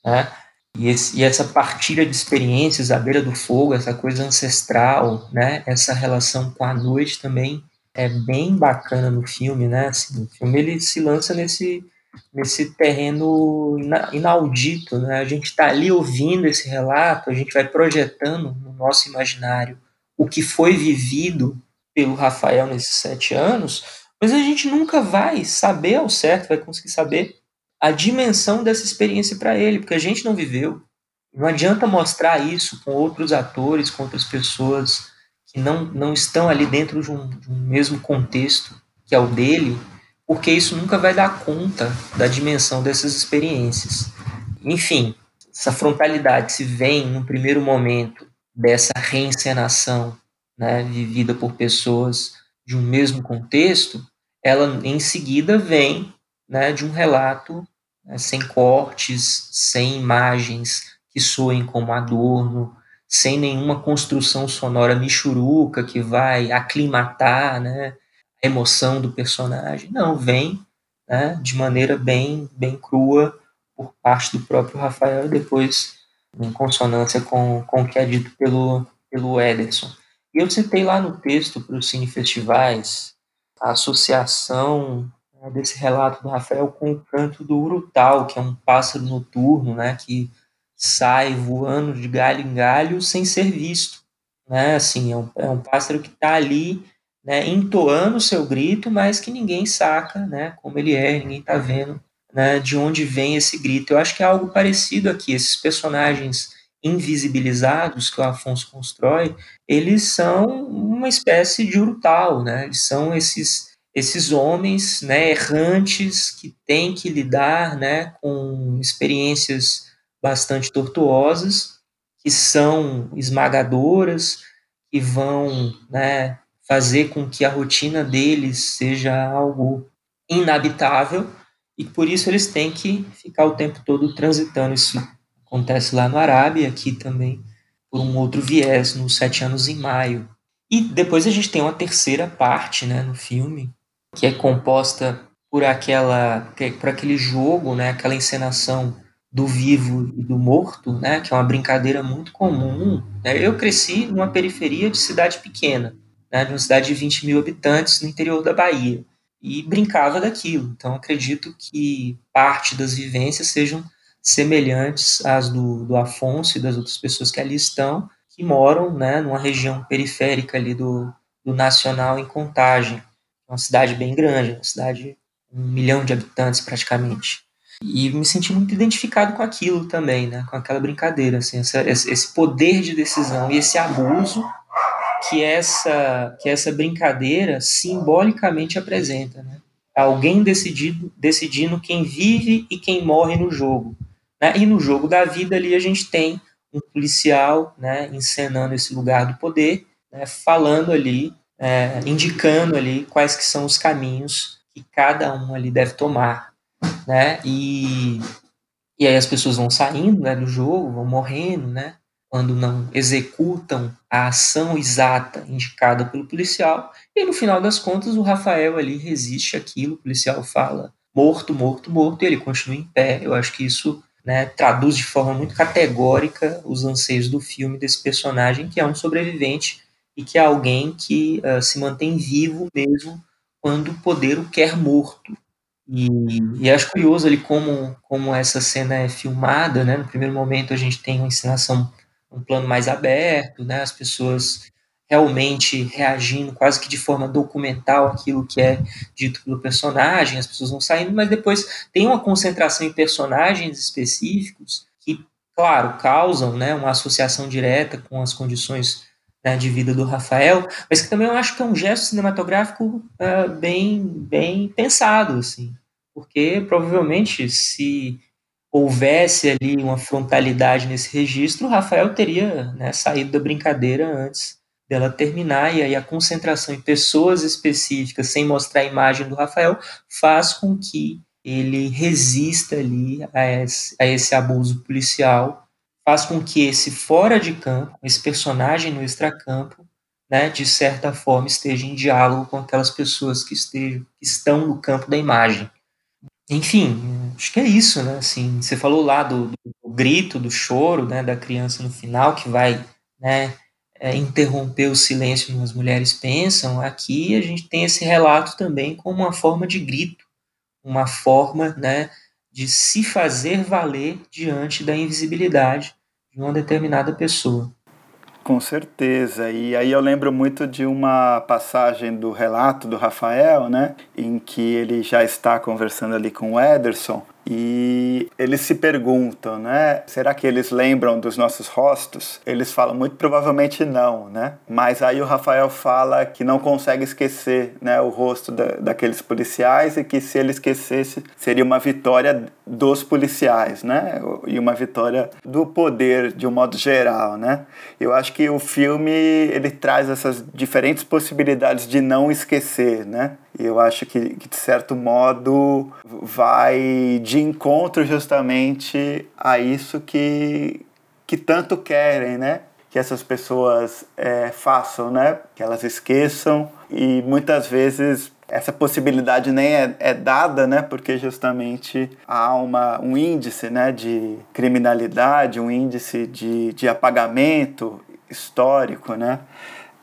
Speaker 2: Né? E, esse, e, essa partilha de experiências à beira do fogo, essa coisa ancestral, né? Essa relação com a noite também é bem bacana no filme, né? Assim, o filme ele se lança nesse nesse terreno inaudito, né? A gente está ali ouvindo esse relato, a gente vai projetando no nosso imaginário o que foi vivido pelo Rafael nesses sete anos, mas a gente nunca vai saber ao certo, vai conseguir saber a dimensão dessa experiência para ele, porque a gente não viveu. Não adianta mostrar isso com outros atores, com outras pessoas que não, não estão ali dentro de um, de um mesmo contexto que é o dele, porque isso nunca vai dar conta da dimensão dessas experiências. Enfim, essa frontalidade se vem no primeiro momento dessa reencenação né, vivida por pessoas de um mesmo contexto, ela em seguida vem né, de um relato né, sem cortes, sem imagens que soem como adorno, sem nenhuma construção sonora michuruca que vai aclimatar né, a emoção do personagem. Não, vem né, de maneira bem, bem crua por parte do próprio Rafael e depois em consonância com, com o que é dito pelo, pelo Ederson. E eu citei lá no texto para os cinefestivais a associação né, desse relato do Rafael com o canto do urutau, que é um pássaro noturno, né, que sai voando de galho em galho sem ser visto, né, assim, é um, é um pássaro que está ali, né, entoando o seu grito, mas que ninguém saca, né, como ele é, ninguém está vendo, né, de onde vem esse grito. Eu acho que é algo parecido aqui, esses personagens invisibilizados que o Afonso constrói, eles são uma espécie de urutau, né, eles são esses esses homens né, errantes que têm que lidar né, com experiências bastante tortuosas, que são esmagadoras, que vão né, fazer com que a rotina deles seja algo inabitável e por isso eles têm que ficar o tempo todo transitando. Isso acontece lá no Arábia, aqui também, por um outro viés, nos Sete Anos em Maio. E depois a gente tem uma terceira parte né, no filme, que é composta por aquela por aquele jogo, né, aquela encenação do vivo e do morto, né, que é uma brincadeira muito comum. Né? Eu cresci numa periferia de cidade pequena, né, de uma cidade de 20 mil habitantes no interior da Bahia, e brincava daquilo. Então acredito que parte das vivências sejam semelhantes às do, do Afonso e das outras pessoas que ali estão, que moram né, numa região periférica ali do, do Nacional em Contagem uma cidade bem grande, uma cidade um milhão de habitantes praticamente. E me senti muito identificado com aquilo também, né? Com aquela brincadeira, assim, essa, esse poder de decisão e esse abuso que essa que essa brincadeira simbolicamente apresenta, né? Alguém decidido, decidindo quem vive e quem morre no jogo. Né? E no jogo da vida ali a gente tem um policial, né, encenando esse lugar do poder, né, falando ali é, indicando ali quais que são os caminhos que cada um ali deve tomar, né? E, e aí as pessoas vão saindo né, do jogo, vão morrendo, né? Quando não executam a ação exata indicada pelo policial. E no final das contas, o Rafael ali resiste àquilo, o policial fala morto, morto, morto, e ele continua em pé. Eu acho que isso né, traduz de forma muito categórica os anseios do filme desse personagem, que é um sobrevivente e que é alguém que uh, se mantém vivo mesmo quando o poder o quer morto. E, e acho curioso ali como, como essa cena é filmada, né? No primeiro momento a gente tem uma encenação, um plano mais aberto, né? As pessoas realmente reagindo quase que de forma documental aquilo que é dito pelo personagem, as pessoas vão saindo, mas depois tem uma concentração em personagens específicos que, claro, causam né, uma associação direta com as condições né, de vida do Rafael, mas que também eu acho que é um gesto cinematográfico uh, bem, bem pensado, assim, porque provavelmente se houvesse ali uma frontalidade nesse registro, o Rafael teria né, saído da brincadeira antes dela terminar, e aí a concentração em pessoas específicas, sem mostrar a imagem do Rafael, faz com que ele resista ali a esse, a esse abuso policial faz com que esse fora de campo, esse personagem no extracampo, né, de certa forma esteja em diálogo com aquelas pessoas que, estejam, que estão no campo da imagem. Enfim, acho que é isso, né? Assim, você falou lá do, do grito, do choro, né, da criança no final que vai, né, é, interromper o silêncio que as mulheres pensam. Aqui a gente tem esse relato também como uma forma de grito, uma forma né, de se fazer valer diante da invisibilidade de uma determinada pessoa.
Speaker 1: Com certeza. E aí eu lembro muito de uma passagem do relato do Rafael, né, em que ele já está conversando ali com o Ederson e eles se perguntam, né? Será que eles lembram dos nossos rostos? Eles falam muito provavelmente não, né? Mas aí o Rafael fala que não consegue esquecer, né, o rosto da, daqueles policiais e que se ele esquecesse seria uma vitória dos policiais, né? E uma vitória do poder de um modo geral, né? Eu acho que o filme ele traz essas diferentes possibilidades de não esquecer, né? E eu acho que, que, de certo modo, vai de encontro justamente a isso que, que tanto querem, né? Que essas pessoas é, façam, né? Que elas esqueçam e muitas vezes essa possibilidade nem é, é, dada, né? Porque justamente há uma, um índice né, de criminalidade, um índice de, de apagamento histórico, né?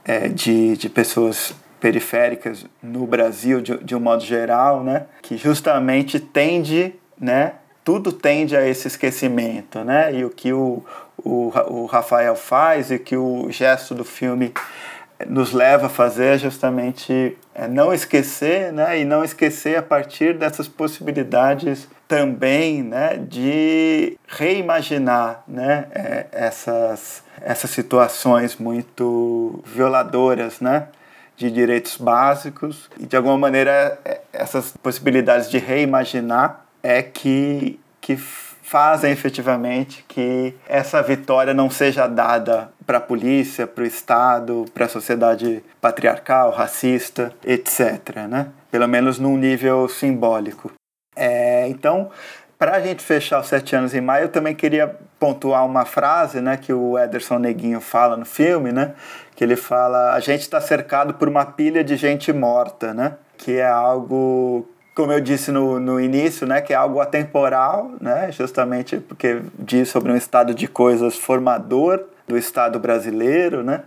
Speaker 1: É, de, de pessoas periféricas no Brasil de, de um modo geral, né, que justamente tende, né, tudo tende a esse esquecimento, né, e o que o, o, o Rafael faz e que o gesto do filme nos leva a fazer é justamente é não esquecer, né, e não esquecer a partir dessas possibilidades também, né, de reimaginar, né, é, essas essas situações muito violadoras, né, de direitos básicos e de alguma maneira é, essas possibilidades de reimaginar é que que fazem efetivamente que essa vitória não seja dada para a polícia, para o Estado, para a sociedade patriarcal, racista, etc. Né? Pelo menos num nível simbólico. É, então, para a gente fechar os sete anos em maio, eu também queria pontuar uma frase né, que o Ederson Neguinho fala no filme, né, que ele fala: a gente está cercado por uma pilha de gente morta, né, que é algo, como eu disse no, no início, né, que é algo atemporal, né, justamente porque diz sobre um estado de coisas formador do Estado brasileiro, né,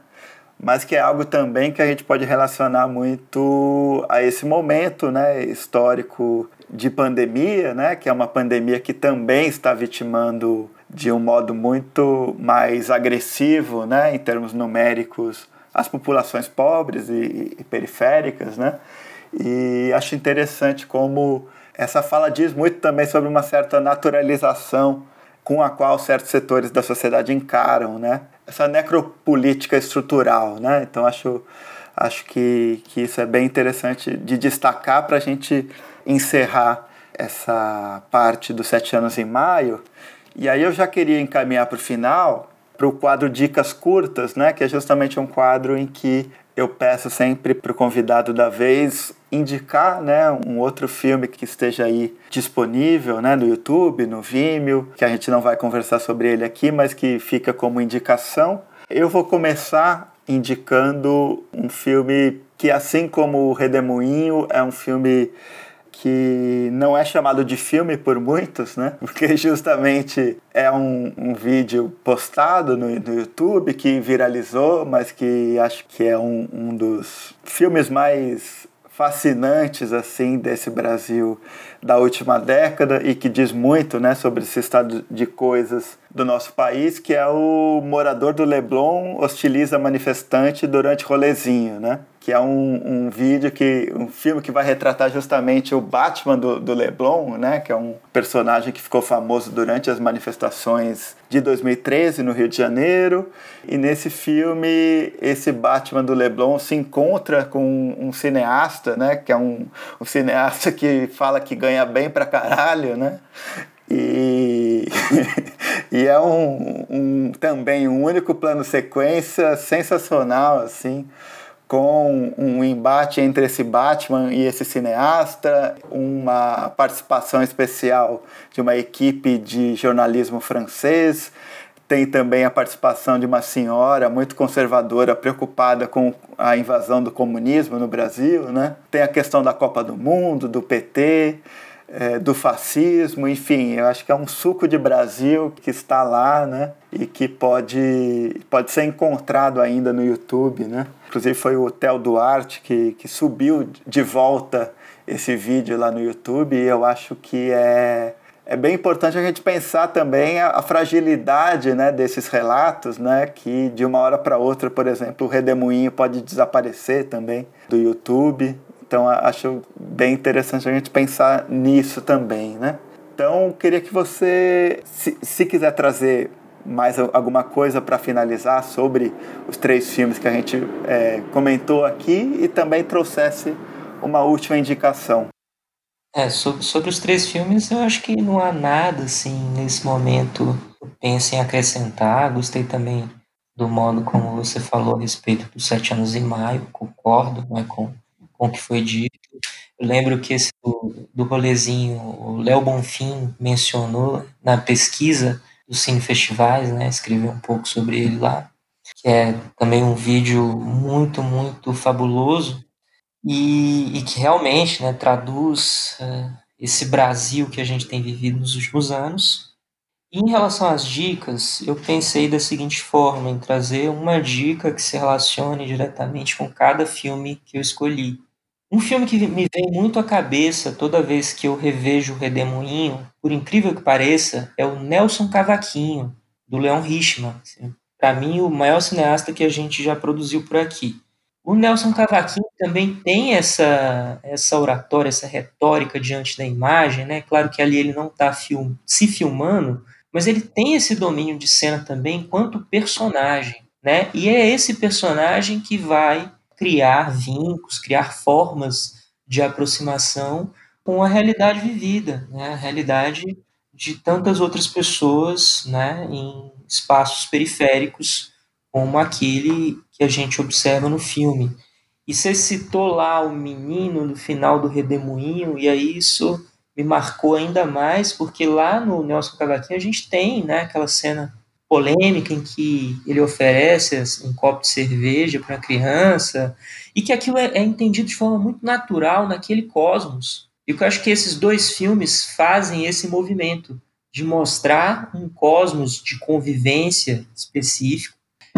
Speaker 1: mas que é algo também que a gente pode relacionar muito a esse momento né, histórico de pandemia, né, que é uma pandemia que também está vitimando de um modo muito mais agressivo, né, em termos numéricos, as populações pobres e, e periféricas, né, e acho interessante como essa fala diz muito também sobre uma certa naturalização com a qual certos setores da sociedade encaram, né, essa necropolítica estrutural, né, então acho acho que, que isso é bem interessante de destacar para a gente encerrar essa parte dos sete anos em maio. E aí eu já queria encaminhar para o final, para o quadro Dicas Curtas, né, que é justamente um quadro em que eu peço sempre para o convidado da vez indicar né, um outro filme que esteja aí disponível né, no YouTube, no Vimeo, que a gente não vai conversar sobre ele aqui, mas que fica como indicação. Eu vou começar indicando um filme que, assim como o Redemoinho, é um filme que não é chamado de filme por muitos, né? Porque justamente é um, um vídeo postado no, no, YouTube que viralizou, mas que acho que é um, um dos filmes mais fascinantes assim desse Brasil da última década e que diz muito né, sobre esse estado de coisas do nosso país, que é o morador do Leblon hostiliza manifestante durante rolezinho, né? Que é um, um vídeo que um filme que vai retratar justamente o Batman do, do Leblon, né? Que é um personagem que ficou famoso durante as manifestações de 2013 no Rio de Janeiro. E nesse filme, esse Batman do Leblon se encontra com um cineasta, né? Que é um, um cineasta que fala que ganha bem pra caralho, né? E, e é um, um, também um único plano sequência sensacional, assim, com um embate entre esse Batman e esse cineasta, uma participação especial de uma equipe de jornalismo francês, tem também a participação de uma senhora muito conservadora, preocupada com a invasão do comunismo no Brasil, né? Tem a questão da Copa do Mundo, do PT, é, do fascismo, enfim, eu acho que é um suco de Brasil que está lá, né? E que pode, pode ser encontrado ainda no YouTube, né? Inclusive foi o Theo Duarte que, que subiu de volta esse vídeo lá no YouTube e eu acho que é, é bem importante a gente pensar também a, a fragilidade né, desses relatos, né, que de uma hora para outra, por exemplo, o redemoinho pode desaparecer também do YouTube. Então acho bem interessante a gente pensar nisso também, né? Então queria que você, se, se quiser trazer mais alguma coisa para finalizar sobre os três filmes que a gente é, comentou aqui e também trouxesse uma última indicação.
Speaker 2: É, sobre, sobre os três filmes, eu acho que não há nada, assim, nesse momento eu em acrescentar. Gostei também do modo como você falou a respeito dos Sete Anos em Maio, concordo né, com, com o que foi dito. Eu lembro que esse do, do rolezinho, o Léo Bonfim mencionou na pesquisa dos cinefestivais, né, escreveu um pouco sobre ele lá, que é também um vídeo muito, muito fabuloso, e, e que realmente né, traduz uh, esse Brasil que a gente tem vivido nos últimos anos. E em relação às dicas, eu pensei da seguinte forma, em trazer uma dica que se relacione diretamente com cada filme que eu escolhi. Um filme que me vem muito à cabeça toda vez que eu revejo o Redemoinho, por incrível que pareça, é o Nelson Cavaquinho, do Leon Richman. Para mim, o maior cineasta que a gente já produziu por aqui. O Nelson Cavaquinho também tem essa, essa oratória, essa retórica diante da imagem, né? Claro que ali ele não está film, se filmando, mas ele tem esse domínio de cena também enquanto personagem, né? E é esse personagem que vai criar vínculos, criar formas de aproximação com a realidade vivida, né? A realidade de tantas outras pessoas, né? Em espaços periféricos como aquele que a gente observa no filme. E você citou lá o menino no final do Redemoinho, e aí isso me marcou ainda mais, porque lá no Nelson Cavaquinho a gente tem né, aquela cena polêmica em que ele oferece um copo de cerveja para a criança, e que aquilo é, é, entendido de forma muito natural naquele cosmos. E eu acho que esses dois filmes fazem esse movimento de mostrar um cosmos de convivência específico,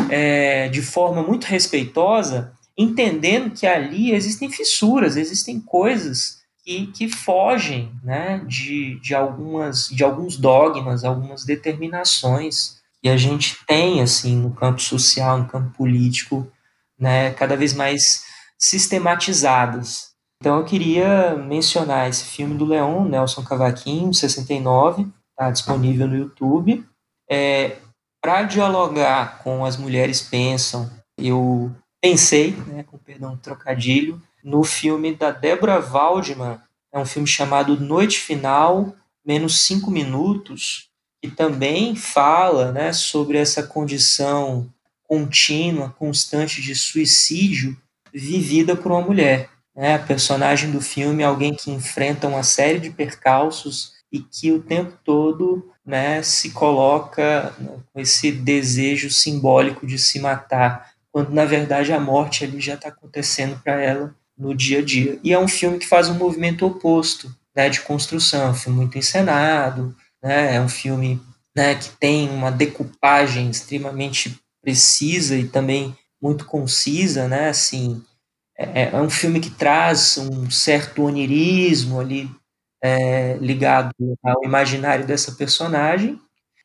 Speaker 2: é, de forma muito respeitosa, entendendo que ali existem fissuras, existem coisas que, que fogem né, de, de, algumas, de alguns dogmas, algumas determinações que a gente tem assim no campo social, no campo político, né, cada vez mais sistematizadas. Então eu queria mencionar esse filme do Leon, Nelson Cavaquinho, 69, está disponível no YouTube. É, para dialogar com as mulheres pensam, eu pensei, né, com perdão trocadilho, no filme da Deborah Waldman, é um filme chamado Noite Final, menos cinco minutos, que também fala né, sobre essa condição contínua, constante de suicídio vivida por uma mulher. Né? A personagem do filme é alguém que enfrenta uma série de percalços e que o tempo todo né, se coloca com esse desejo simbólico de se matar, quando na verdade a morte ali já está acontecendo para ela no dia a dia. E é um filme que faz um movimento oposto né, de construção, é um filme muito encenado, né, é um filme né, que tem uma decupagem extremamente precisa e também muito concisa, né, assim, é, é um filme que traz um certo onirismo ali é, ligado ao imaginário dessa personagem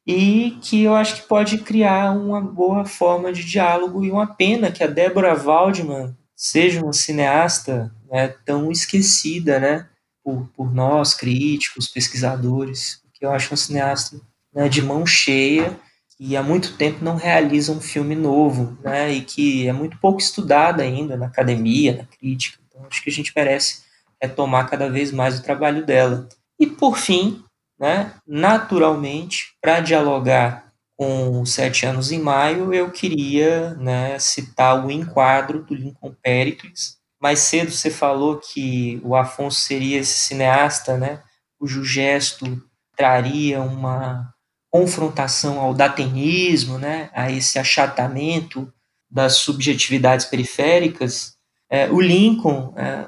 Speaker 2: e que eu acho que pode criar uma boa forma de diálogo e uma pena que a Deborah Waldman seja uma cineasta né, tão esquecida né, por, por nós, críticos, pesquisadores, porque eu acho uma cineasta né, de mão cheia e há muito tempo não realiza um filme novo, né, e que é muito pouco estudada ainda na academia, na crítica. Então acho que a gente merece retomar cada vez mais o trabalho dela. E por fim, né, naturalmente, para dialogar com Sete Anos em Maio, eu queria né, citar o enquadro do Lincoln Pericles. Mais cedo você falou que o Afonso seria esse cineasta, né, cujo gesto traria uma confrontação ao datenismo, né, a esse achatamento das subjetividades periféricas. É, o Lincoln é,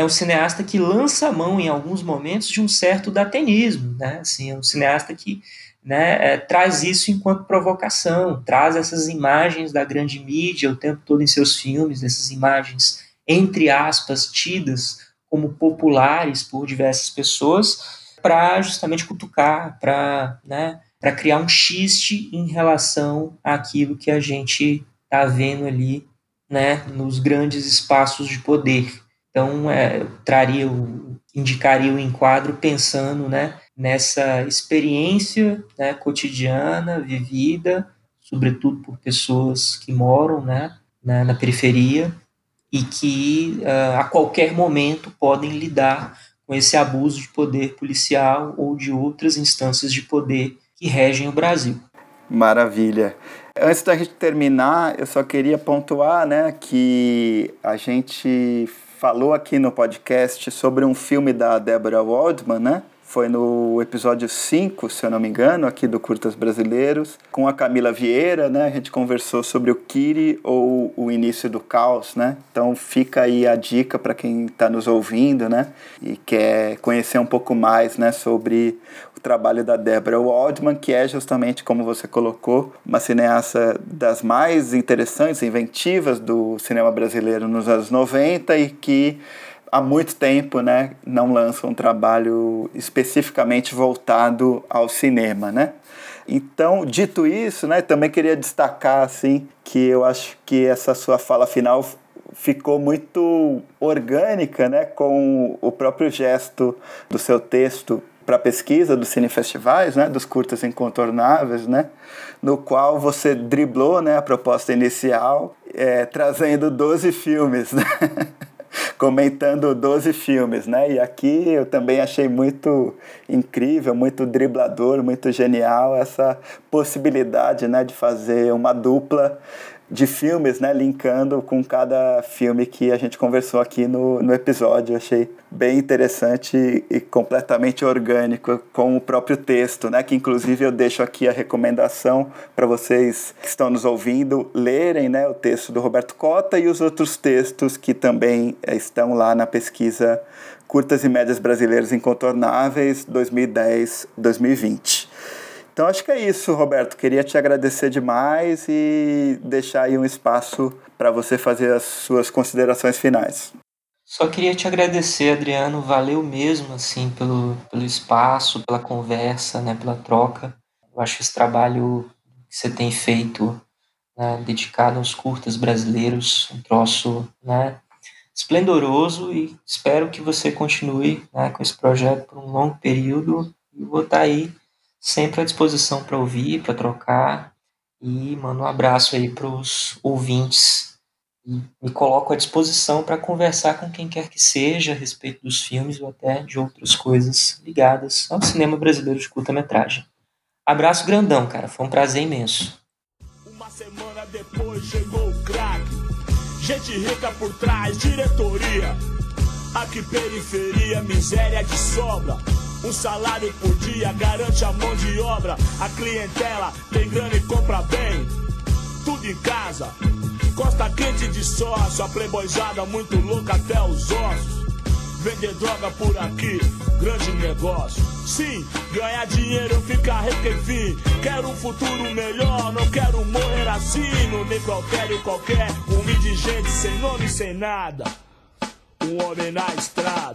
Speaker 2: é um cineasta que lança a mão em alguns momentos de um certo datenismo, né? Assim, é um cineasta que né, é, traz isso enquanto provocação, traz essas imagens da grande mídia o tempo todo em seus filmes, essas imagens entre aspas tidas como populares por diversas pessoas para justamente cutucar, para né, criar um xiste em relação àquilo que a gente está vendo ali né, nos grandes espaços de poder. Então, é, traria o, indicaria o enquadro pensando né, nessa experiência né, cotidiana, vivida, sobretudo por pessoas que moram né, na, na periferia e que uh, a qualquer momento podem lidar com esse abuso de poder policial ou de outras instâncias de poder que regem o Brasil.
Speaker 1: Maravilha. Antes da gente terminar, eu só queria pontuar né, que a gente falou aqui no podcast sobre um filme da Deborah Waldman, né? Foi no episódio 5, se eu não me engano, aqui do Curtas Brasileiros, com a Camila Vieira, né? A gente conversou sobre o Kiri ou o início do caos, né? Então fica aí a dica para quem está nos ouvindo, né? E quer conhecer um pouco mais, né? Sobre o trabalho da Deborah Waldman, que é justamente, como você colocou, uma cineasta das mais interessantes, inventivas do cinema brasileiro nos anos 90 e que há muito tempo né, não lança um trabalho especificamente voltado ao cinema, né? Então, dito isso, né, também queria destacar assim que eu acho que essa sua fala final ficou muito orgânica, né, com o próprio gesto do seu texto para pesquisa dos cinefestivais, né, dos curtas incontornáveis, né, no qual você driblou, né, a proposta inicial, é, trazendo 12 filmes, né? comentando 12 filmes, né? E aqui eu também achei muito incrível, muito driblador, muito genial essa possibilidade, né, de fazer uma dupla de filmes, né, linkando com cada filme que a gente conversou aqui no, no episódio. achei bem interessante e completamente orgânico com o próprio texto, né, que inclusive eu deixo aqui a recomendação para vocês que estão nos ouvindo lerem, né, o texto do Roberto Cota e os outros textos que também estão lá na pesquisa Curtas e Médias Brasileiras Incontornáveis 2010-2020. Então acho que é isso, Roberto. Queria te agradecer demais e deixar aí um espaço para você fazer as suas considerações finais.
Speaker 2: Só queria te agradecer, Adriano. Valeu mesmo assim pelo, pelo espaço, pela conversa, né, pela troca. Eu acho esse trabalho que você tem feito, né, dedicado aos curtas brasileiros, um troço, né, esplendoroso e espero que você continue né, com esse projeto por um longo período e vou estar tá aí sempre à disposição para ouvir, para trocar. E mando um abraço aí para os ouvintes. E me coloco à disposição para conversar com quem quer que seja a respeito dos filmes ou até de outras coisas ligadas ao cinema brasileiro de curta-metragem. Abraço grandão, cara. Foi um prazer imenso. Uma semana depois chegou o crack. Gente rica por trás, diretoria. Aqui periferia, miséria de sobra. Um salário por dia garante a mão de obra. A clientela tem grana e compra bem. Tudo em casa. Costa quente de sócio. A playboyzada muito louca até os ossos. Vender droga por aqui, grande negócio. Sim, ganhar dinheiro, ficar rico. Quero um futuro melhor, não quero morrer assim. No nem qualquer qualquer, um indigente sem nome, sem nada. Um homem na estrada.